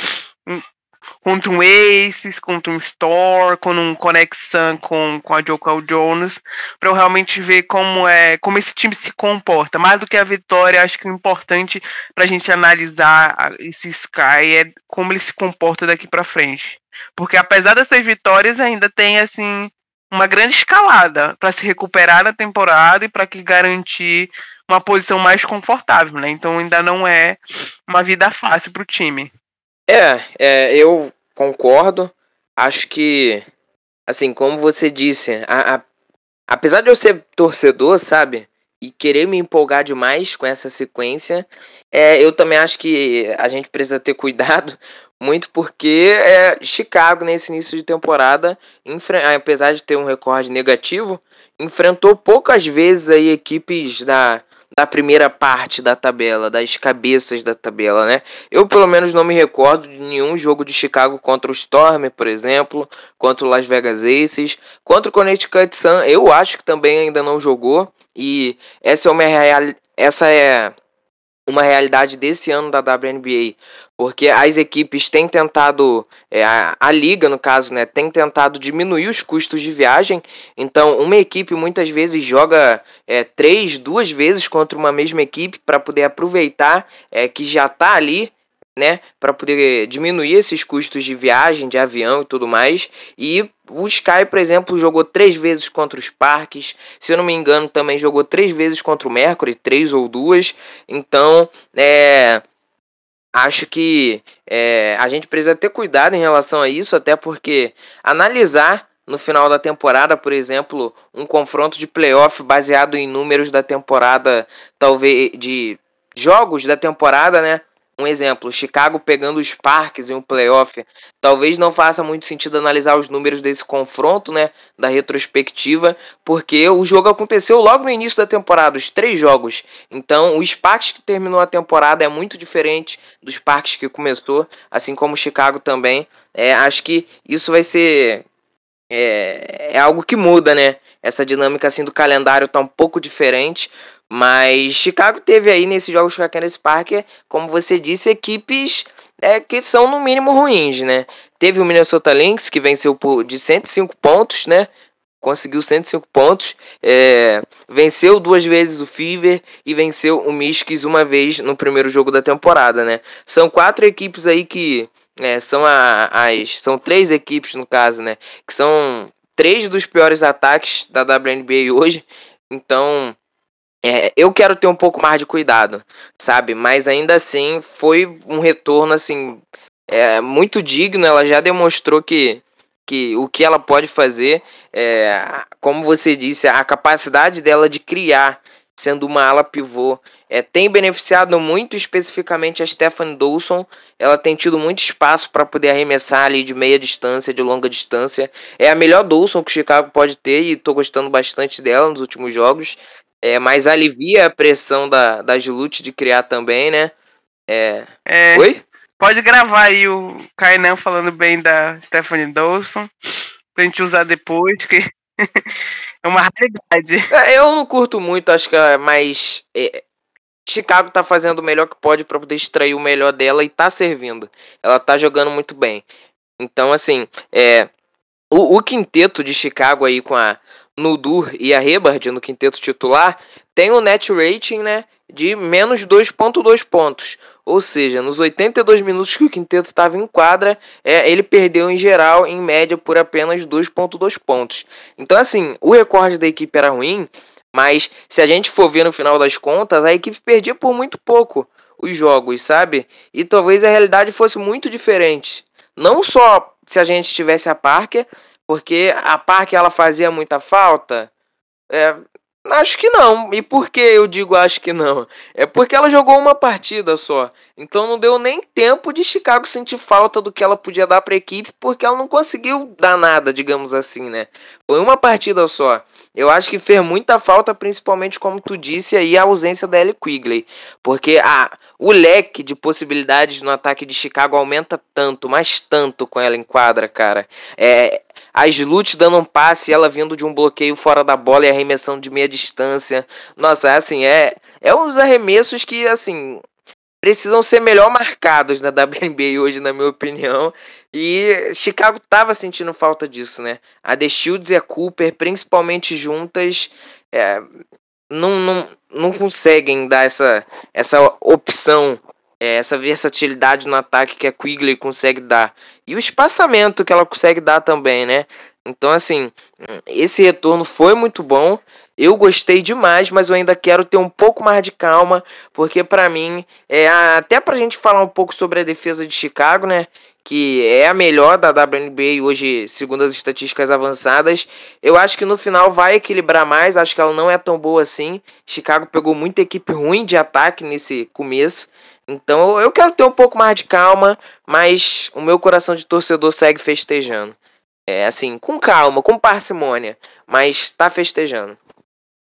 contra um Aces, contra um Store, com um conexão com, com a Joko Jones, para eu realmente ver como é como esse time se comporta. Mais do que a vitória, acho que o importante para a gente analisar esse Sky é como ele se comporta daqui para frente. Porque apesar dessas vitórias, ainda tem assim uma grande escalada para se recuperar na temporada e para que garantir uma posição mais confortável, né? Então ainda não é uma vida fácil para o time. É, é, eu concordo. Acho que, assim, como você disse, a, a, apesar de eu ser torcedor, sabe, e querer me empolgar demais com essa sequência, é, eu também acho que a gente precisa ter cuidado muito porque é, Chicago nesse início de temporada, apesar de ter um recorde negativo, enfrentou poucas vezes aí equipes da da primeira parte da tabela, das cabeças da tabela, né? Eu pelo menos não me recordo de nenhum jogo de Chicago contra o Storm, por exemplo, contra o Las Vegas Aces, contra o Connecticut Sun, eu acho que também ainda não jogou e essa é uma essa é uma realidade desse ano da WNBA, porque as equipes têm tentado, é, a, a, liga no caso, né, tem tentado diminuir os custos de viagem. Então, uma equipe muitas vezes joga é, três, duas vezes contra uma mesma equipe para poder aproveitar é, que já está ali né, para poder diminuir esses custos de viagem, de avião e tudo mais. E o Sky, por exemplo, jogou três vezes contra os Parques. Se eu não me engano, também jogou três vezes contra o Mercury, três ou duas. Então, é, acho que é, a gente precisa ter cuidado em relação a isso, até porque analisar no final da temporada, por exemplo, um confronto de playoff baseado em números da temporada, talvez de jogos da temporada, né? Um exemplo, Chicago pegando os Parques em um playoff. Talvez não faça muito sentido analisar os números desse confronto, né? Da retrospectiva, porque o jogo aconteceu logo no início da temporada, os três jogos. Então, o Sparks que terminou a temporada é muito diferente dos Sparks que começou, assim como Chicago também. É, acho que isso vai ser. É, é algo que muda, né? Essa dinâmica assim do calendário tá um pouco diferente, mas Chicago teve aí nesses jogos com a Candace Parker, como você disse, equipes é, que são no mínimo ruins, né? Teve o Minnesota Lynx, que venceu por, de 105 pontos, né? Conseguiu 105 pontos, é, venceu duas vezes o Fever e venceu o Mystics uma vez no primeiro jogo da temporada, né? São quatro equipes aí que é, são a, as são três equipes no caso, né? Que são três dos piores ataques da WNBA hoje. Então É, eu quero ter um pouco mais de cuidado, sabe? Mas ainda assim foi um retorno assim é, muito digno. Ela já demonstrou que, que o que ela pode fazer, é, como você disse, a capacidade dela de criar, sendo uma ala pivô, é, tem beneficiado muito especificamente a Stephanie Dawson. Ela tem tido muito espaço para poder arremessar ali de meia distância, de longa distância. É a melhor Dawson que o Chicago pode ter e estou gostando bastante dela nos últimos jogos. É, mas alivia a pressão da, da Gilut de criar também, né? É... é... Oi? Pode gravar aí o Kainan falando bem da Stephanie Dawson pra gente usar depois, que é uma realidade. É, eu não curto muito, acho que é mais. É... Chicago tá fazendo o melhor que pode para poder extrair o melhor dela e tá servindo. Ela tá jogando muito bem. Então, assim, é. O, o quinteto de Chicago aí com a Nudur e a Rebard no quinteto titular, tem um net rating né, de menos 2.2 pontos. Ou seja, nos 82 minutos que o quinteto estava em quadra, é, ele perdeu em geral, em média, por apenas 2.2 pontos. Então, assim, o recorde da equipe era ruim, mas se a gente for ver no final das contas, a equipe perdia por muito pouco os jogos, sabe? E talvez a realidade fosse muito diferente. Não só se a gente tivesse a Parker, porque a Parker ela fazia muita falta? É, acho que não. E por que eu digo acho que não? É porque ela jogou uma partida só. Então não deu nem tempo de Chicago sentir falta do que ela podia dar para a equipe, porque ela não conseguiu dar nada, digamos assim, né? Foi uma partida só. Eu acho que fez muita falta, principalmente como tu disse aí, a ausência da Ellie Quigley. Porque a, o leque de possibilidades no ataque de Chicago aumenta tanto, mas tanto com ela em quadra, cara. É, a Slut dando um passe, ela vindo de um bloqueio fora da bola e arremessando de meia distância. Nossa, assim, é, é uns arremessos que, assim, precisam ser melhor marcados na WNBA hoje, na minha opinião. E Chicago tava sentindo falta disso, né? A The Shields e a Cooper, principalmente juntas, é, não, não, não conseguem dar essa, essa opção é, essa versatilidade no ataque que a Quigley consegue dar. E o espaçamento que ela consegue dar também, né? Então, assim, esse retorno foi muito bom. Eu gostei demais, mas eu ainda quero ter um pouco mais de calma, porque para mim, é até pra gente falar um pouco sobre a defesa de Chicago, né? Que é a melhor da WNBA hoje, segundo as estatísticas avançadas. Eu acho que no final vai equilibrar mais. Acho que ela não é tão boa assim. Chicago pegou muita equipe ruim de ataque nesse começo. Então eu quero ter um pouco mais de calma, mas o meu coração de torcedor segue festejando. É assim, com calma, com parcimônia, mas tá festejando.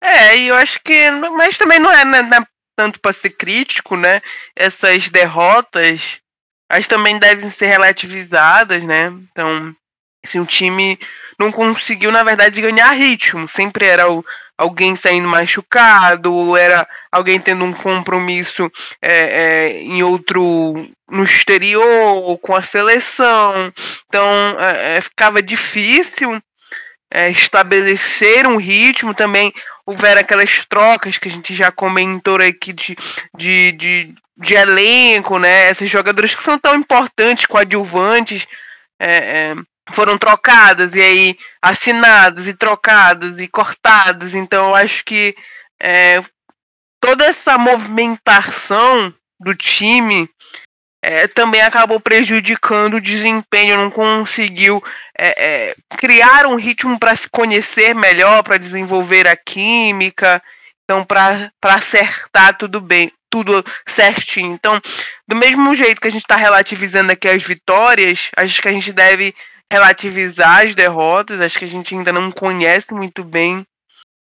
É, e eu acho que. Mas também não é, né, não é tanto para ser crítico, né? Essas derrotas, as também devem ser relativizadas, né? Então, se o time não conseguiu, na verdade, ganhar ritmo. Sempre era o, alguém saindo machucado, ou era alguém tendo um compromisso é, é, em outro no exterior, com a seleção. Então é, é ficava difícil é, estabelecer um ritmo também. Houveram aquelas trocas que a gente já comentou aqui de, de, de, de elenco, né? Esses jogadores que são tão importantes, coadjuvantes. É, é, foram trocadas e aí assinadas e trocadas e cortadas. Então eu acho que é, toda essa movimentação do time é, também acabou prejudicando o desempenho, não conseguiu é, é criar um ritmo para se conhecer melhor, para desenvolver a química, então para acertar tudo bem, tudo certinho. Então, do mesmo jeito que a gente está relativizando aqui as vitórias, acho que a gente deve relativizar as derrotas. Acho que a gente ainda não conhece muito bem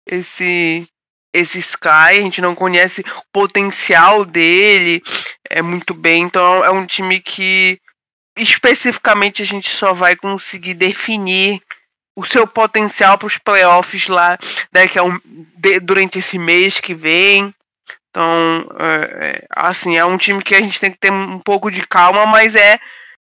esse esse Sky, a gente não conhece o potencial dele é muito bem. Então é um time que especificamente a gente só vai conseguir definir o seu potencial para os playoffs lá daqui a um, de, durante esse mês que vem. Então, é, é, assim, é um time que a gente tem que ter um pouco de calma, mas é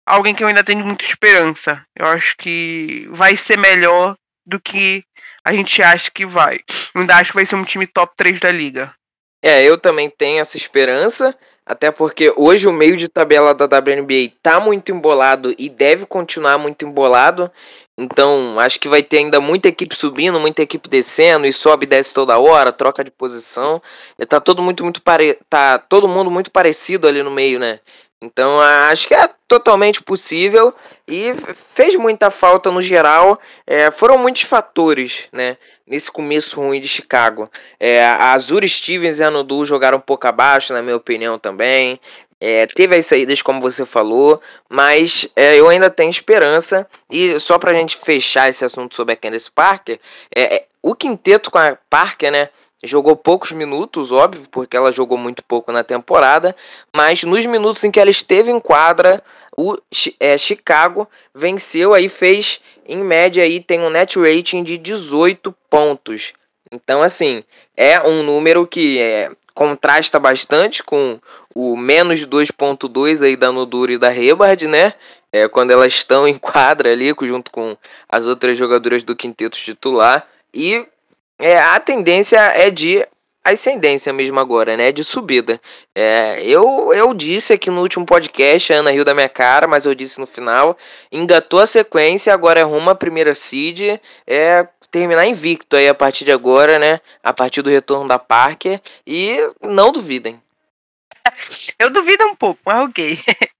alguém que eu ainda tenho muita esperança. Eu acho que vai ser melhor do que a gente acha que vai. Eu ainda acho que vai ser um time top 3 da liga. É, eu também tenho essa esperança. Até porque hoje o meio de tabela da WNBA tá muito embolado e deve continuar muito embolado. Então, acho que vai ter ainda muita equipe subindo, muita equipe descendo e sobe e desce toda hora, troca de posição. Tá todo muito muito pare... tá todo mundo muito parecido ali no meio, né? Então, acho que é totalmente possível e fez muita falta no geral. É, foram muitos fatores, né? Nesse começo ruim de Chicago. É, a Azure Stevens e a Nudu jogaram um pouco abaixo, na minha opinião, também. É, teve as saídas, como você falou, mas é, eu ainda tenho esperança. E só pra gente fechar esse assunto sobre a Candice Parker, é, é, o quinteto com a Parker, né? Jogou poucos minutos, óbvio, porque ela jogou muito pouco na temporada, mas nos minutos em que ela esteve em quadra, o é, Chicago venceu aí, fez em média aí, tem um net rating de 18 pontos. Então, assim, é um número que é, contrasta bastante com o menos 2.2 aí da Nodura e da Rebard, né? É, quando elas estão em quadra ali, junto com as outras jogadoras do quinteto titular. E é, a tendência é de ascendência mesmo agora, né? De subida. É, eu, eu disse aqui no último podcast, a Ana riu da minha cara, mas eu disse no final. Engatou a sequência, agora é rumo à primeira seed. É, terminar invicto aí a partir de agora, né? A partir do retorno da Parker. E não duvidem. Eu duvido um pouco, mas ok.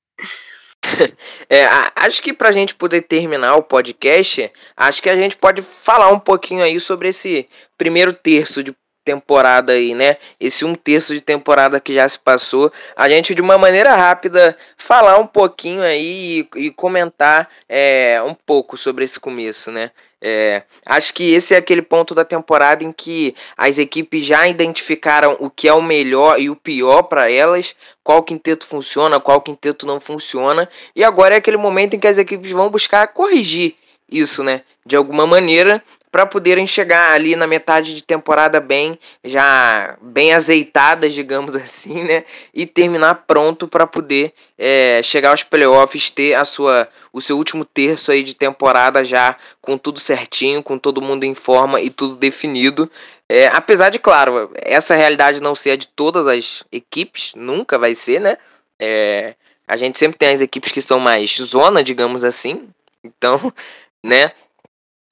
é, acho que pra gente poder terminar o podcast, acho que a gente pode falar um pouquinho aí sobre esse primeiro terço de temporada aí, né? Esse um terço de temporada que já se passou. A gente, de uma maneira rápida, falar um pouquinho aí e, e comentar é, um pouco sobre esse começo, né? É, acho que esse é aquele ponto da temporada em que as equipes já identificaram o que é o melhor e o pior para elas, qual quinteto funciona, qual quinteto não funciona, e agora é aquele momento em que as equipes vão buscar corrigir isso, né? De alguma maneira, para poderem chegar ali na metade de temporada bem, já bem azeitadas, digamos assim, né? E terminar pronto para poder é, chegar aos playoffs, ter a sua, o seu último terço aí de temporada já com tudo certinho, com todo mundo em forma e tudo definido. É, apesar de, claro, essa realidade não ser a de todas as equipes, nunca vai ser, né? É, a gente sempre tem as equipes que são mais zona, digamos assim. Então, né?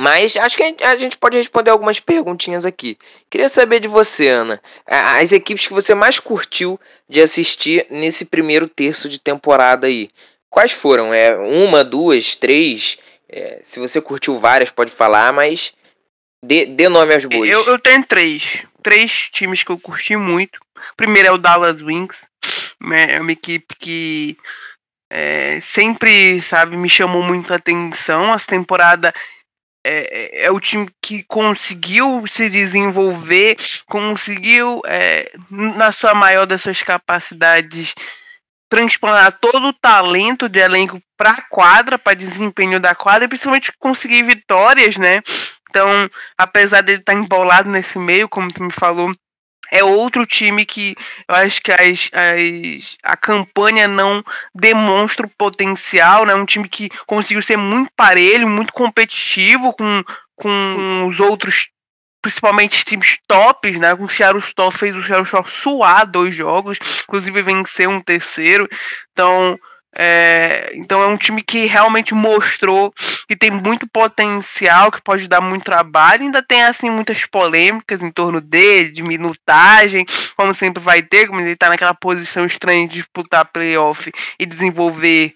Mas acho que a gente pode responder algumas perguntinhas aqui. Queria saber de você, Ana, as equipes que você mais curtiu de assistir nesse primeiro terço de temporada aí. Quais foram? É uma, duas, três? É, se você curtiu várias, pode falar, mas dê, dê nome aos bois. Eu, eu tenho três. Três times que eu curti muito. Primeiro é o Dallas Wings. Né? É uma equipe que é, sempre, sabe, me chamou muito a atenção. Essa temporada é, é, é, o time que conseguiu se desenvolver, conseguiu, é, na sua maior das suas capacidades, transplantar todo o talento de elenco para a quadra, para desempenho da quadra, e principalmente conseguir vitórias, né? Então, apesar dele estar tá embolado nesse meio, como tu me falou, é outro time que eu acho que as, as, a campanha não demonstra o potencial, né? Um time que conseguiu ser muito parelho, muito competitivo com, com os outros, principalmente times tops, né? Com o Seattle Storm fez o Seattle Storm suar dois jogos, inclusive venceu um terceiro. Então, é, então é um time que realmente mostrou que tem muito potencial, que pode dar muito trabalho. Ainda tem assim muitas polêmicas em torno dele, de minutagem, como sempre vai ter, como ele está naquela posição estranha de disputar playoff e desenvolver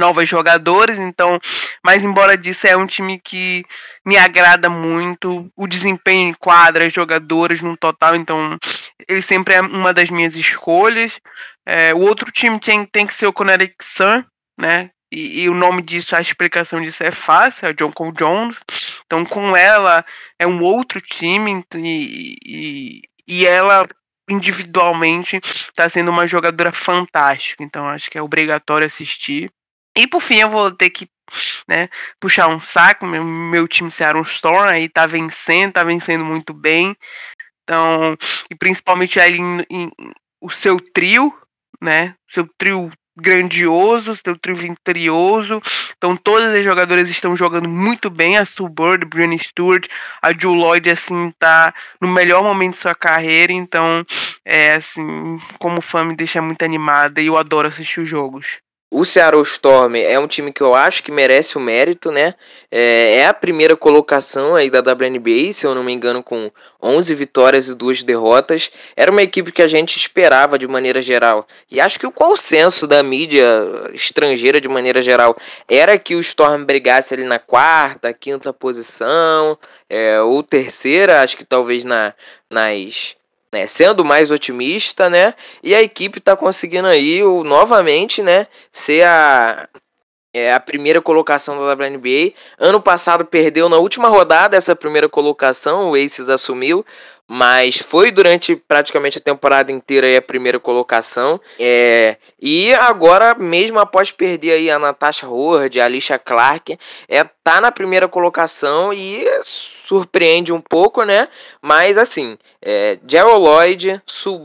novos jogadores, então, mas embora disso é um time que me agrada muito, o desempenho em quadras, jogadores no total, então ele sempre é uma das minhas escolhas. É, o outro time tem, tem que ser o Connecticut Sun, né? E, e, o nome disso, a explicação disso é fácil, é John Cole Jones. Então, com ela é um outro time e, e, e ela individualmente está sendo uma jogadora fantástica. Então, acho que é obrigatório assistir. E por fim, eu vou ter que né, puxar um saco. Meu, meu time Seattle Storm aí tá vencendo, tá vencendo muito bem. Então, e principalmente ali em, em, o seu trio, né? Seu trio grandioso, seu trio vitorioso. Então todas as jogadoras estão jogando muito bem. A Sue Bird, Brianna Stewart, a Joe Lloyd assim tá no melhor momento de sua carreira. Então é assim, como fã me deixa muito animada e eu adoro assistir os jogos. O Seattle Storm é um time que eu acho que merece o mérito, né? É, é, a primeira colocação aí da WNBA, se eu não me engano, com 11 vitórias e duas derrotas. Era uma equipe que a gente esperava de maneira geral. E acho que o consenso da mídia estrangeira de maneira geral era que o Storm brigasse ali na quarta, quinta posição, é, ou terceira, acho que talvez na, nas né, sendo mais otimista, né? E a equipe está conseguindo aí o, novamente, né, ser a é a primeira colocação da WNBA. Ano passado perdeu na última rodada essa primeira colocação, o Aces assumiu, mas foi durante praticamente a temporada inteira aí a primeira colocação. É, e agora, mesmo após perder aí a Natasha Howard, a Alicia Clark, é, tá na primeira colocação e surpreende um pouco, né? Mas assim, é, Gerald Lloyd, Sue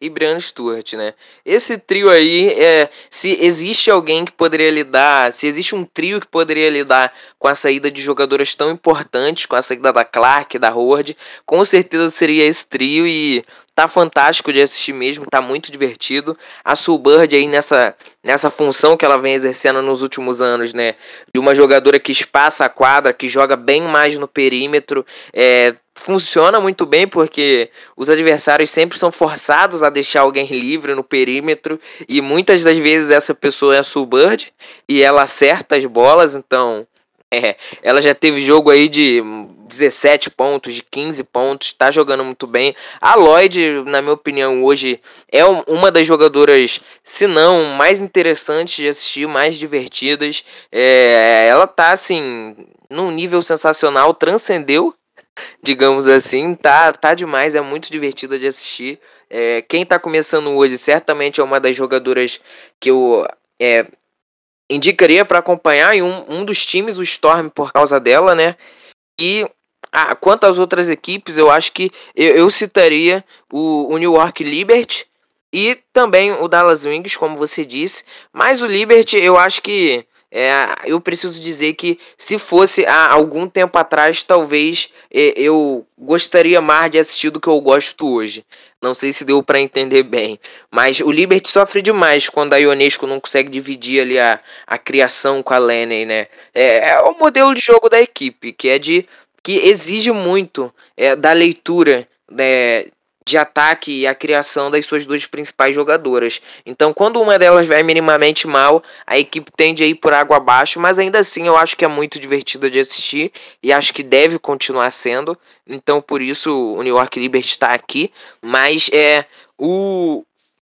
e Brian Stewart, né? Esse trio aí, é, se existe alguém que poderia lidar, se existe um trio que poderia lidar com a saída de jogadoras tão importantes, com a saída da Clark, da Howard, com certeza seria esse trio e Tá fantástico de assistir mesmo, tá muito divertido. A Sulbird aí nessa, nessa função que ela vem exercendo nos últimos anos, né? De uma jogadora que espaça a quadra, que joga bem mais no perímetro. É, funciona muito bem porque os adversários sempre são forçados a deixar alguém livre no perímetro e muitas das vezes essa pessoa é a Sulbird e ela acerta as bolas, então é, ela já teve jogo aí de 17 pontos, de 15 pontos, tá jogando muito bem. A Lloyd, na minha opinião, hoje é uma das jogadoras, se não mais interessantes de assistir, mais divertidas. É, ela tá assim, num nível sensacional, transcendeu, digamos assim, tá, tá demais, é muito divertida de assistir. É, quem tá começando hoje certamente é uma das jogadoras que eu é, indicaria para acompanhar em um, um dos times, o Storm, por causa dela, né? E ah, quanto às outras equipes, eu acho que eu, eu citaria o, o, New York Liberty e também o Dallas Wings, como você disse. Mas o Liberty, eu acho que é, eu preciso dizer que se fosse há algum tempo atrás, talvez é, eu gostaria mais de assistir do que eu gosto hoje. Não sei se deu para entender bem. Mas o Liberty sofre demais quando a Ionesco não consegue dividir ali a, a criação com a Lenny, né? É, é o modelo de jogo da equipe, que é de. que exige muito é, da leitura né, de ataque e a criação das suas duas principais jogadoras. Então, quando uma delas vai minimamente mal, a equipe tende a ir por água abaixo, mas ainda assim eu acho que é muito divertido de assistir e acho que deve continuar sendo. Então, por isso o New York Liberty está aqui, mas é o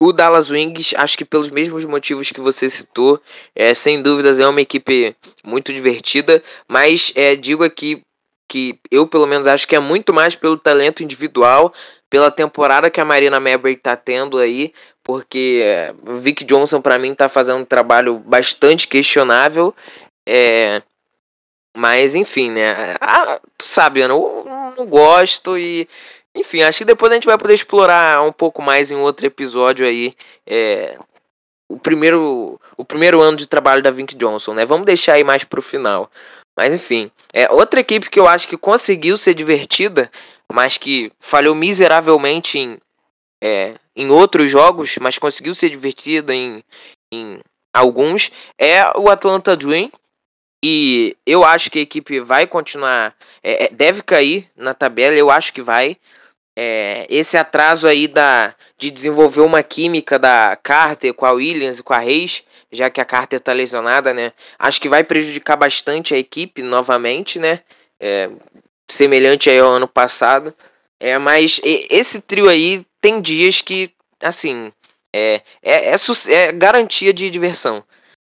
o Dallas Wings, acho que pelos mesmos motivos que você citou, é, sem dúvidas é uma equipe muito divertida, mas é, digo aqui que eu pelo menos acho que é muito mais pelo talento individual pela temporada que a Marina Mabry tá tendo aí, porque o Vic Johnson para mim tá fazendo um trabalho bastante questionável. É, mas enfim, né? Ah, tu sabe, eu não, não gosto e enfim, acho que depois a gente vai poder explorar um pouco mais em outro episódio aí. É, o primeiro, o primeiro ano de trabalho da Vic Johnson, né? Vamos deixar aí mais pro final. Mas enfim, é outra equipe que eu acho que conseguiu ser divertida mas que falhou miseravelmente em, é, em outros jogos, mas conseguiu ser divertida em, em alguns, é o Atlanta Dream. E eu acho que a equipe vai continuar, é, é deve cair na tabela, eu acho que vai. É, esse atraso aí da, de desenvolver uma química da Carter com a Williams e com a Reis, já que a Carter está lesionada, né? Acho que vai prejudicar bastante a equipe novamente, né? É, semelhante ao ano passado. É, mas esse trio aí tem dias que, assim, é, é, é, é garantia de diversão,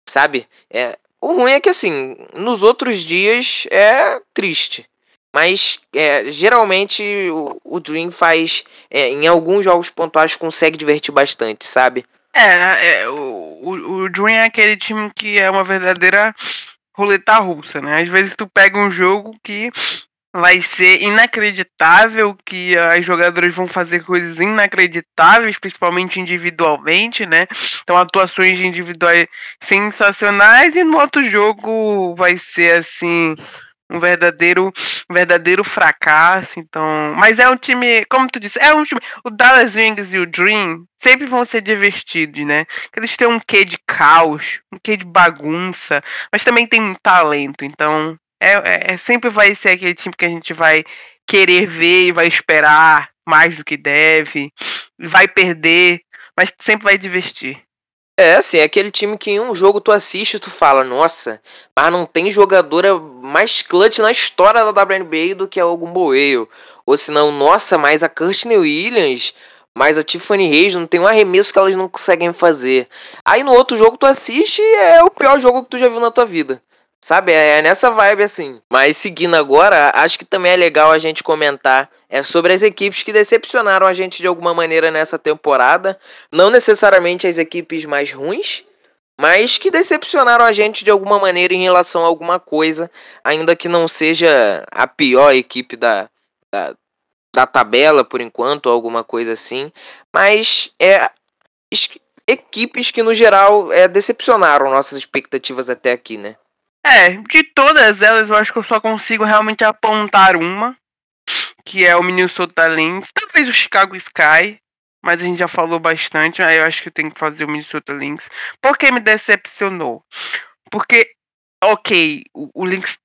sabe? É, o ruim é que, assim, nos outros dias é triste. Mas é, geralmente o, o, Dream faz. É, em alguns jogos pontuais consegue divertir bastante, sabe? É, é o, o, o Dream é aquele time que é uma verdadeira roleta russa, né? Às vezes tu pega um jogo que vai ser inacreditável que as jogadoras vão fazer coisas inacreditáveis, principalmente individualmente, né? Então atuações individuais sensacionais e no outro jogo vai ser assim um verdadeiro, um verdadeiro fracasso. Então, mas é um time, como tu disse, é um time. O Dallas Wings e o Dream sempre vão ser divertidos, né? Eles têm um quê de caos, um quê de bagunça, mas também tem um talento. Então, é, é, é sempre vai ser aquele time que a gente vai querer ver e vai esperar mais do que deve, vai perder, mas sempre vai divertir. É, assim, é aquele time que em um jogo tu assiste e tu fala, nossa, mas não tem jogadora mais clutch na história da WNBA do que a Ogun Boyle. Ou senão, nossa, mas a Courtney Williams, mas a Tiffany Reis não tem um arremesso que elas não conseguem fazer. Aí no outro jogo tu assiste e é o pior jogo que tu já viu na tua vida. Sabe? É, é nessa vibe assim. Mas seguindo agora, acho que também é legal a gente comentar é sobre as equipes que decepcionaram a gente de alguma maneira nessa temporada. Não necessariamente as equipes mais ruins, mas que decepcionaram a gente de alguma maneira em relação a alguma coisa, ainda que não seja a pior equipe da, da, da tabela por enquanto, ou alguma coisa assim. Mas é equipes que no geral é, decepcionaram nossas expectativas até aqui, né? É, de todas elas, eu acho que eu só consigo realmente apontar uma, que é o Minnesota Lynx, talvez o Chicago Sky, mas a gente já falou bastante, aí eu acho que eu tenho que fazer o Minnesota Lynx. Por que me decepcionou? Porque, ok, o, o Lynx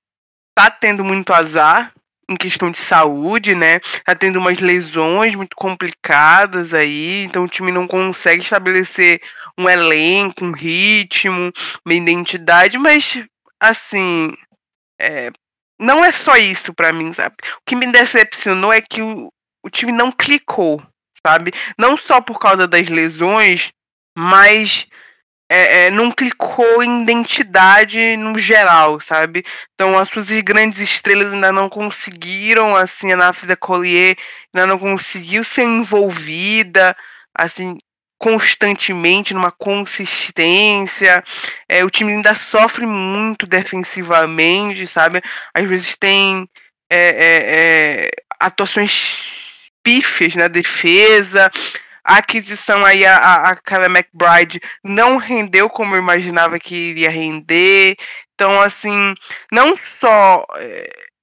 tá tendo muito azar em questão de saúde, né? Tá tendo umas lesões muito complicadas aí, então o time não consegue estabelecer um elenco, um ritmo, uma identidade, mas assim, é, não é só isso para mim, sabe? O que me decepcionou é que o, o time não clicou, sabe? Não só por causa das lesões, mas é, é, não clicou em identidade no geral, sabe? Então as suas grandes estrelas ainda não conseguiram, assim, a Nafisa Collier ainda não conseguiu ser envolvida, assim, constantemente, numa consistência. É, o time ainda sofre muito defensivamente, sabe? Às vezes tem é, é, é atuações pífias na defesa. A aquisição aí, a, a, a McBride não rendeu como eu imaginava que iria render. Então, assim, não só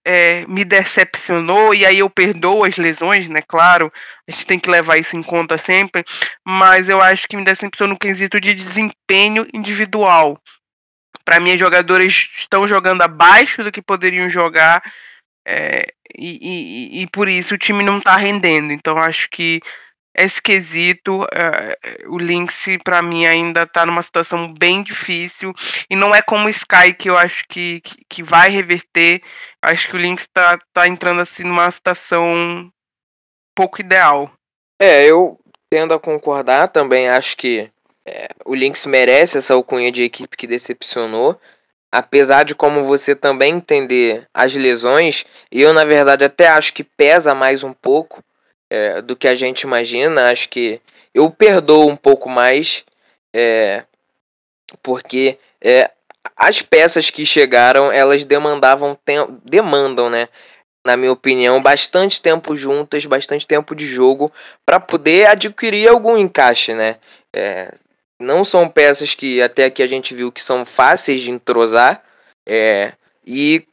é, me decepcionou, e aí eu perdoo as lesões, né? Claro, a gente tem que levar isso em conta sempre, mas eu acho que me decepcionou no quesito de desempenho individual. Para mim, as jogadoras estão jogando abaixo do que poderiam jogar, é, e, e, e, por isso o time não está rendendo. Então, acho que é esquisito. Uh, o Lynx, para mim, ainda tá numa situação bem difícil. E não é como o Sky, que eu acho que, que, que vai reverter. Acho que o Lynx tá, tá entrando assim numa situação pouco ideal. É, eu tendo a concordar também. Acho que é, o Lynx merece essa alcunha de equipe que decepcionou. Apesar de como você também entender as lesões, eu na verdade até acho que pesa mais um pouco é, do que a gente imagina. Acho que eu perdoo um pouco mais, é, porque é, as peças que chegaram, elas demandavam demandam, né? Na minha opinião, bastante tempo juntas, bastante tempo de jogo para poder adquirir algum encaixe, né? É, não são peças que até aqui a gente viu que são fáceis de entrosar, é, e,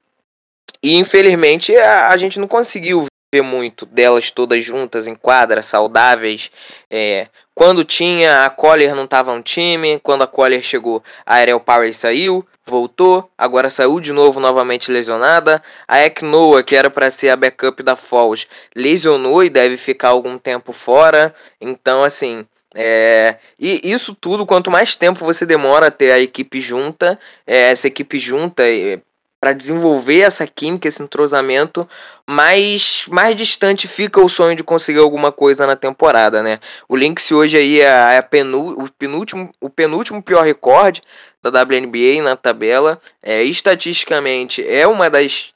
e infelizmente a, a gente não conseguiu ver muito delas todas juntas em quadra, saudáveis. É, quando tinha, a Collier não estava no time. Quando a Collier chegou, a Ariel Power saiu, voltou, agora saiu de novo, novamente lesionada. A Eknoa, que era para ser a backup da Falls, lesionou e deve ficar algum tempo fora. Então, assim, é, e isso tudo, quanto mais tempo você demora a ter a equipe junta, é, essa equipe junta é, para desenvolver essa química, esse entrosamento, mais, mais distante fica o sonho de conseguir alguma coisa na temporada, né? O Lynx hoje aí é, é o, penúltimo, o penúltimo pior recorde da WNBA na tabela. É, estatisticamente é uma das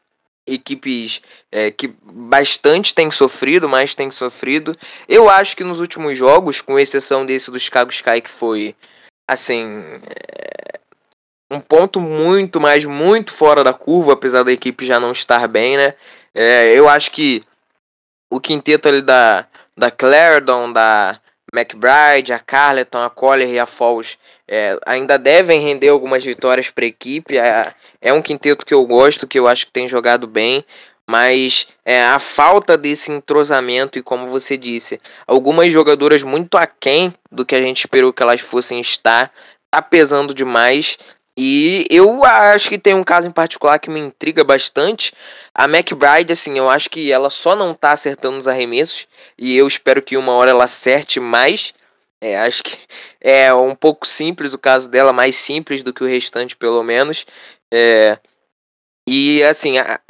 equipes é, que bastante tem sofrido, mais tem sofrido. Eu acho que nos últimos jogos, com exceção desse do Chicago Sky, que foi assim. É, um ponto muito, mas muito fora da curva, apesar da equipe já não estar bem, né? É, eu acho que o quinteto ali da, da Clarendon, da, McBride, a Carleton, a Collier e a Falls é, ainda devem render algumas vitórias para a equipe. É, é, um quinteto que eu gosto, que eu acho que tem jogado bem, mas é, a falta desse entrosamento e, como você disse, algumas jogadoras muito aquém do que a gente esperou que elas fossem estar, tá pesando demais. E eu acho que tem um caso em particular que me intriga bastante. A McBride, assim, eu acho que ela só não tá acertando os arremessos. E eu espero que uma hora ela acerte mais. É, acho que é um pouco simples o caso dela, mais simples do que o restante, pelo menos. É, e assim, a,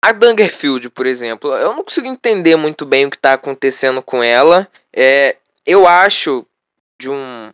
a Dangerfield, por exemplo, eu não consigo entender muito bem o que está acontecendo com ela. É, eu acho, de um,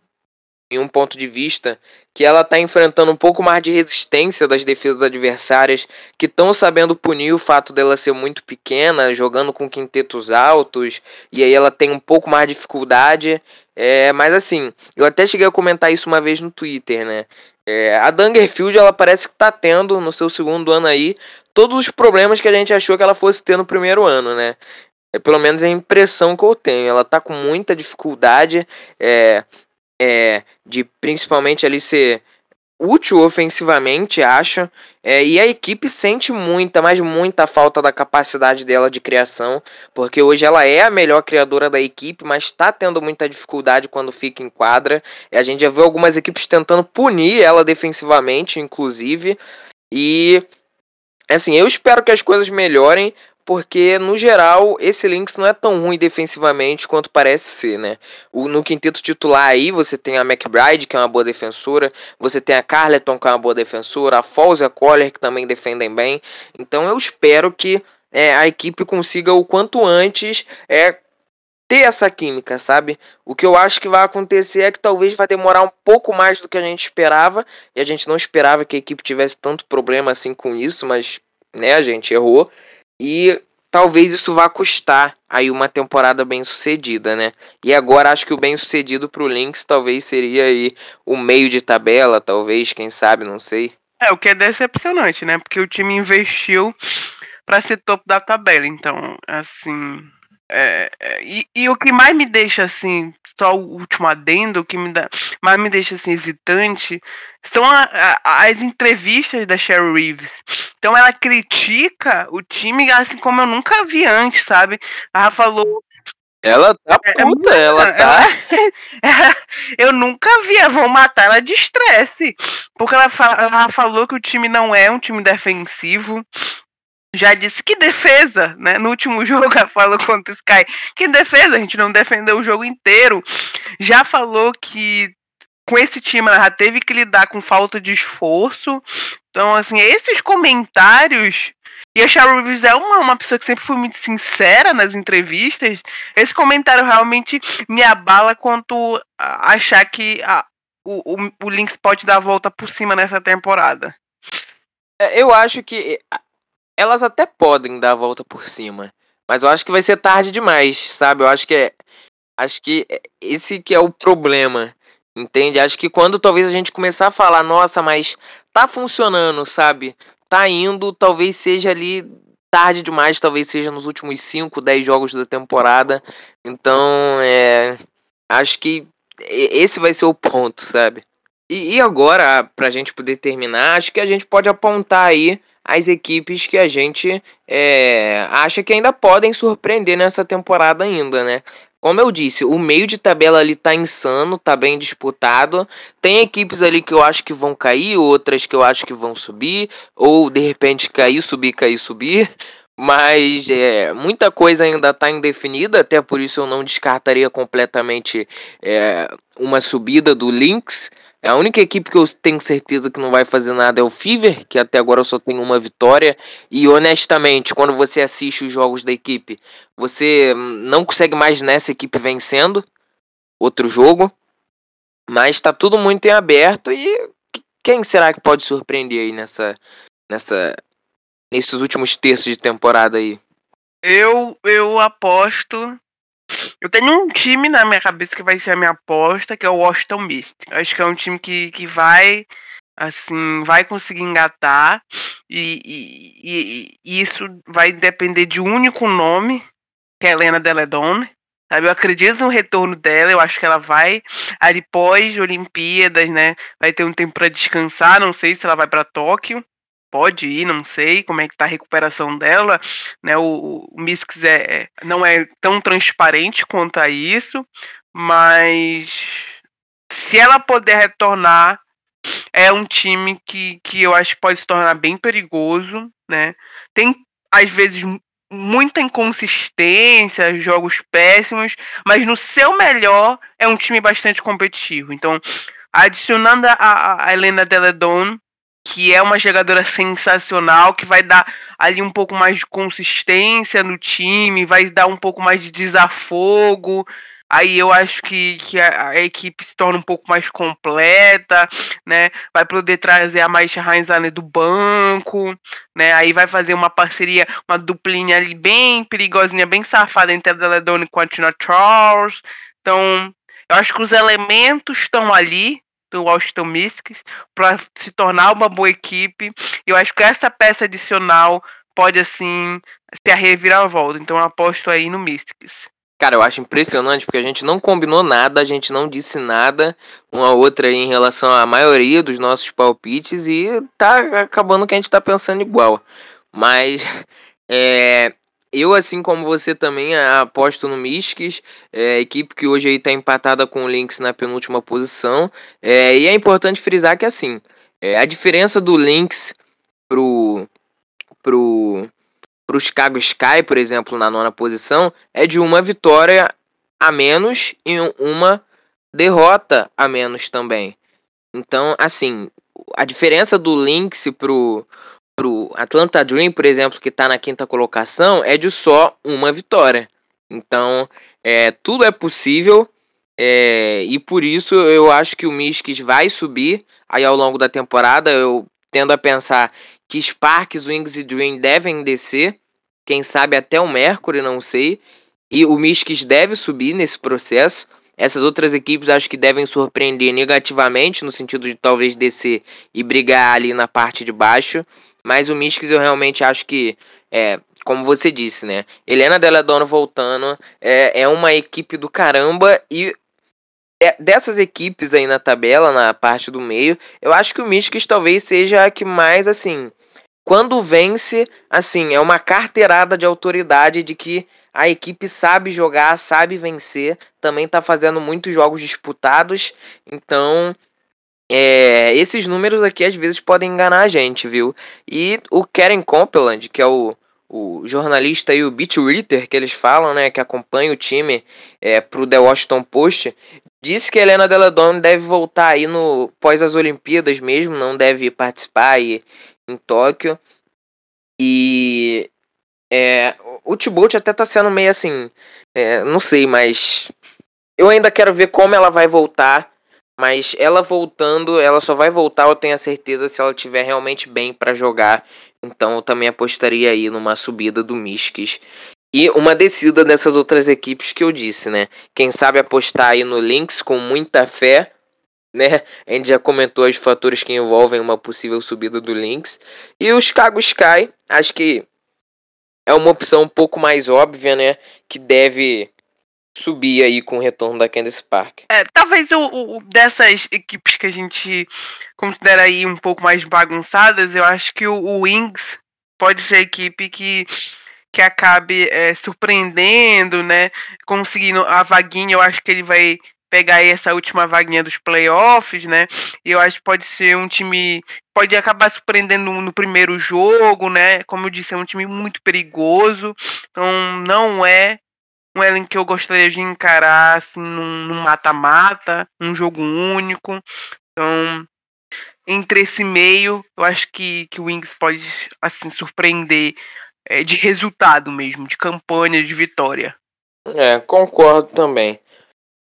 em um ponto de vista, que ela está enfrentando um pouco mais de resistência das defesas adversárias, que estão sabendo punir o fato dela ser muito pequena, jogando com quintetos altos, e aí ela tem um pouco mais de dificuldade. É, mas assim, eu até cheguei a comentar isso uma vez no Twitter, né? É, a Dangerfield, ela parece que está tendo, no seu segundo ano aí, todos os problemas que a gente achou que ela fosse ter no primeiro ano, né? É pelo menos a impressão que eu tenho. Ela tá com muita dificuldade. É, é, de principalmente ali ser útil ofensivamente, acho. É, e a equipe sente muita, mas muita falta da capacidade dela de criação, porque hoje ela é a melhor criadora da equipe, mas está tendo muita dificuldade quando fica em quadra. A gente já viu algumas equipes tentando punir ela defensivamente, inclusive. E assim, eu espero que as coisas melhorem, porque no geral esse Lynx não é tão ruim defensivamente quanto parece ser, né? O, no quinteto titular aí você tem a McBride, que é uma boa defensora, você tem a Carleton, que é uma boa defensora, a Falls e a Collier, que também defendem bem. Então eu espero que é, a equipe consiga o quanto antes é, ter essa química, sabe? O que eu acho que vai acontecer é que talvez vai demorar um pouco mais do que a gente esperava, e a gente não esperava que a equipe tivesse tanto problema assim com isso, mas né, a gente errou. E talvez isso vá custar aí uma temporada bem sucedida, né? E agora acho que o bem sucedido pro Lynx talvez seria aí o meio de tabela, talvez, quem sabe, não sei. É, o que é decepcionante, né? Porque o time investiu para ser topo da tabela, então, assim, é, é, e, e, o que mais me deixa assim, só o último adendo, o que me dá, mais me deixa assim hesitante, são a, a, as entrevistas da Cheryl Reeves. Então ela critica o time assim como eu nunca vi antes, sabe? Ela falou. Ela tá é, puta, é, ela tá. Ela, eu nunca vi, vão matar ela de estresse. Porque ela, ela falou que o time não é um time defensivo, já disse que defesa, né? No último jogo ela falou contra o Sky, que defesa, a gente não defendeu o jogo inteiro. Já falou que com esse time ela já teve que lidar com falta de esforço. Então, assim, esses comentários. E a Cheryl Reeves é uma, uma pessoa que sempre foi muito sincera nas entrevistas. Esse comentário realmente me abala quanto achar que a, o, o, o Lynx pode dar a volta por cima nessa temporada. É, eu acho que elas até podem dar a volta por cima. Mas eu acho que vai ser tarde demais, sabe? Eu acho que é. Acho que esse que é o problema. Entende? Acho que quando talvez a gente começar a falar, nossa, mas tá funcionando, sabe? Tá indo, talvez seja ali tarde demais, talvez seja nos últimos 5, 10 jogos da temporada. Então, é. Acho que esse vai ser o ponto, sabe? E, e agora, pra gente poder terminar, acho que a gente pode apontar aí as equipes que a gente é, acha que ainda podem surpreender nessa temporada ainda, né? Como eu disse, o meio de tabela ali tá insano, tá bem disputado. Tem equipes ali que eu acho que vão cair, outras que eu acho que vão subir, ou de repente cair, subir, cair, subir. Mas é, muita coisa ainda está indefinida, até por isso eu não descartaria completamente é, uma subida do Lynx. A única equipe que eu tenho certeza que não vai fazer nada é o Fever, que até agora só tem uma vitória. E honestamente, quando você assiste os jogos da equipe, você não consegue mais nessa equipe vencendo outro jogo. Mas está tudo muito em aberto e quem será que pode surpreender aí nessa, nessa, nesses últimos terços de temporada aí? Eu, eu aposto eu tenho um time na minha cabeça que vai ser a minha aposta, que é o Washington Mystics. Acho que é um time que, que vai, assim, vai conseguir engatar. E, e, e, e isso vai depender de um único nome, que é Helena Deledone. Sabe? Eu acredito no retorno dela, eu acho que ela vai ali pós Olimpíadas, né? Vai ter um tempo para descansar, não sei se ela vai para Tóquio. Pode ir, não sei como é que tá a recuperação dela, né? O, o Mystics é, não é tão transparente quanto a isso, mas se ela puder retornar, é um time que, que eu acho que pode se tornar bem perigoso, né? Tem às vezes muita inconsistência, jogos péssimos, mas no seu melhor é um time bastante competitivo. Então, adicionando a, a Helena Deledon, que é uma jogadora sensacional, que vai dar ali um pouco mais de consistência no time, vai dar um pouco mais de desafogo, Aí eu acho que, que a, a, equipe se torna um pouco mais completa, né? Vai poder trazer a Maisha Heinzane do banco, né? Aí vai fazer uma parceria, uma duplinha ali bem perigosinha, bem safada entre a Deledone com a Tina Charles. Então, eu acho que os elementos estão ali do Washington Mystics para se tornar uma boa equipe. Eu acho que essa peça adicional pode assim ser a reviravolta. Então eu aposto aí no Mystics. Cara, eu acho impressionante porque a gente não combinou nada, a gente não disse nada uma outra aí em relação à maioria dos nossos palpites e tá acabando que a gente tá pensando igual. Mas é, eu, assim como você também, aposto no Mystics, é, equipe que hoje aí tá empatada com o Lynx na penúltima posição. É, e é importante frisar que assim, é, a diferença do Lynx pro, pro para o Chicago Sky, por exemplo, na nona posição, é de uma vitória a menos e uma derrota a menos também. Então, assim, a diferença do Lynx pro, pro Atlanta Dream, por exemplo, que está na quinta colocação, é de só uma vitória. Então, é, tudo é possível. É, e por isso eu acho que o Mystics vai subir aí ao longo da temporada. Eu tendo a pensar que Sparks, Wings e Dream devem descer quem sabe até o Mercury, não sei. E o Mystics deve subir nesse processo. Essas outras equipes acho que devem surpreender negativamente, no sentido de talvez descer e brigar ali na parte de baixo. Mas o Mystics eu realmente acho que, é, como você disse, né? Helena Deladona voltando, é, é uma equipe do caramba e é, dessas equipes aí na tabela, na parte do meio, eu acho que o Mystics talvez seja a que mais, assim, quando vence, assim, é uma carteirada de autoridade de que a equipe sabe jogar, sabe vencer, também está fazendo muitos jogos disputados, então é, esses números aqui às vezes podem enganar a gente, viu? E o Karen Copeland, que é o, o jornalista e o beat writer que eles falam, né, que acompanha o time é, pro The Washington Post, disse que Helena Deladon deve voltar aí no pós as Olimpíadas mesmo, não deve participar e em Tóquio. E é, o Tibolt até tá sendo meio assim, é, não sei, mas eu ainda quero ver como ela vai voltar. Mas ela voltando, ela só vai voltar, eu tenho a certeza, se ela tiver realmente bem para jogar. Então eu também apostaria aí numa subida do Mystics. E uma descida dessas outras equipes que eu disse, né? Quem sabe apostar aí no Lynx com muita fé né? A gente já comentou os fatores que envolvem uma possível subida do Lynx. E o Chicago Sky, acho que é uma opção um pouco mais óbvia, né? Que deve subir aí com o retorno da Candice Park. É, talvez o, o, dessas equipes que a gente considera aí um pouco mais bagunçadas, eu acho que o, o Wings pode ser a equipe que que acabe é, surpreendendo, né? Conseguindo a vaguinha, eu acho que ele vai pegar aí essa última vaguinha dos playoffs, né? E eu acho que pode ser um time. Pode acabar surpreendendo no primeiro jogo, né? Como eu disse, é um time muito perigoso. Então não é um elenco que eu gostaria de encarar assim num mata-mata, um jogo único. Então, entre esse meio, eu acho que, que o Wings pode assim surpreender é, de resultado mesmo, de campanha, de vitória. É, concordo também.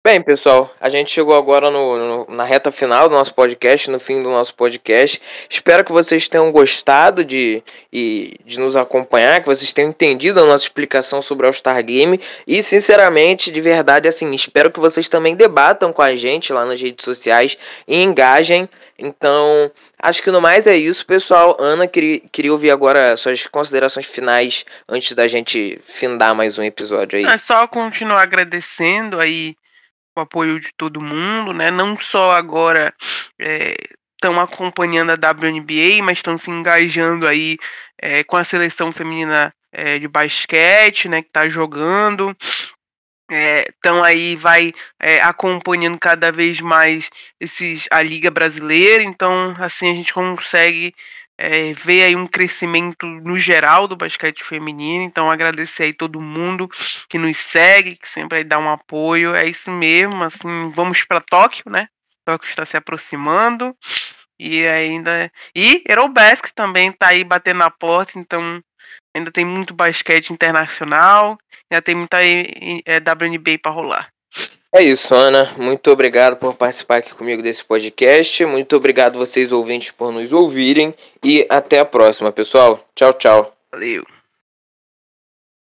Bem, pessoal, a gente chegou agora no, no, na reta final do nosso podcast, no fim do nosso podcast. Espero que vocês tenham gostado de, de, nos acompanhar, que vocês tenham entendido a nossa explicação sobre o All-Star Game. E, sinceramente, de verdade, assim, espero que vocês também debatam com a gente lá nas redes sociais e engajem Então, acho que no mais é isso, pessoal. Ana, queria, queria ouvir agora suas considerações finais antes da gente findar mais um episódio aí. É só continuar agradecendo aí o apoio de todo mundo, né? Não só agora estão é, acompanhando a WNBA, mas estão se engajando aí é, com a seleção feminina é, de basquete, né? Que está jogando. Então aí vai acompanhando cada vez mais esses, a Liga Brasileira, então assim a gente consegue é, ver aí um crescimento no geral do basquete feminino. Então agradecer aí todo mundo que nos segue, que sempre aí dá um apoio. É isso mesmo, assim, vamos para Tóquio, né? Tóquio está se aproximando. E ainda. E Eurobasket também está aí batendo na porta, então ainda tem muito basquete internacional, ainda tem muita WNBA para rolar. É isso, Ana. Muito obrigado por participar aqui comigo desse podcast. Muito obrigado vocês ouvintes por nos ouvirem e até a próxima, pessoal. Tchau, tchau. Valeu.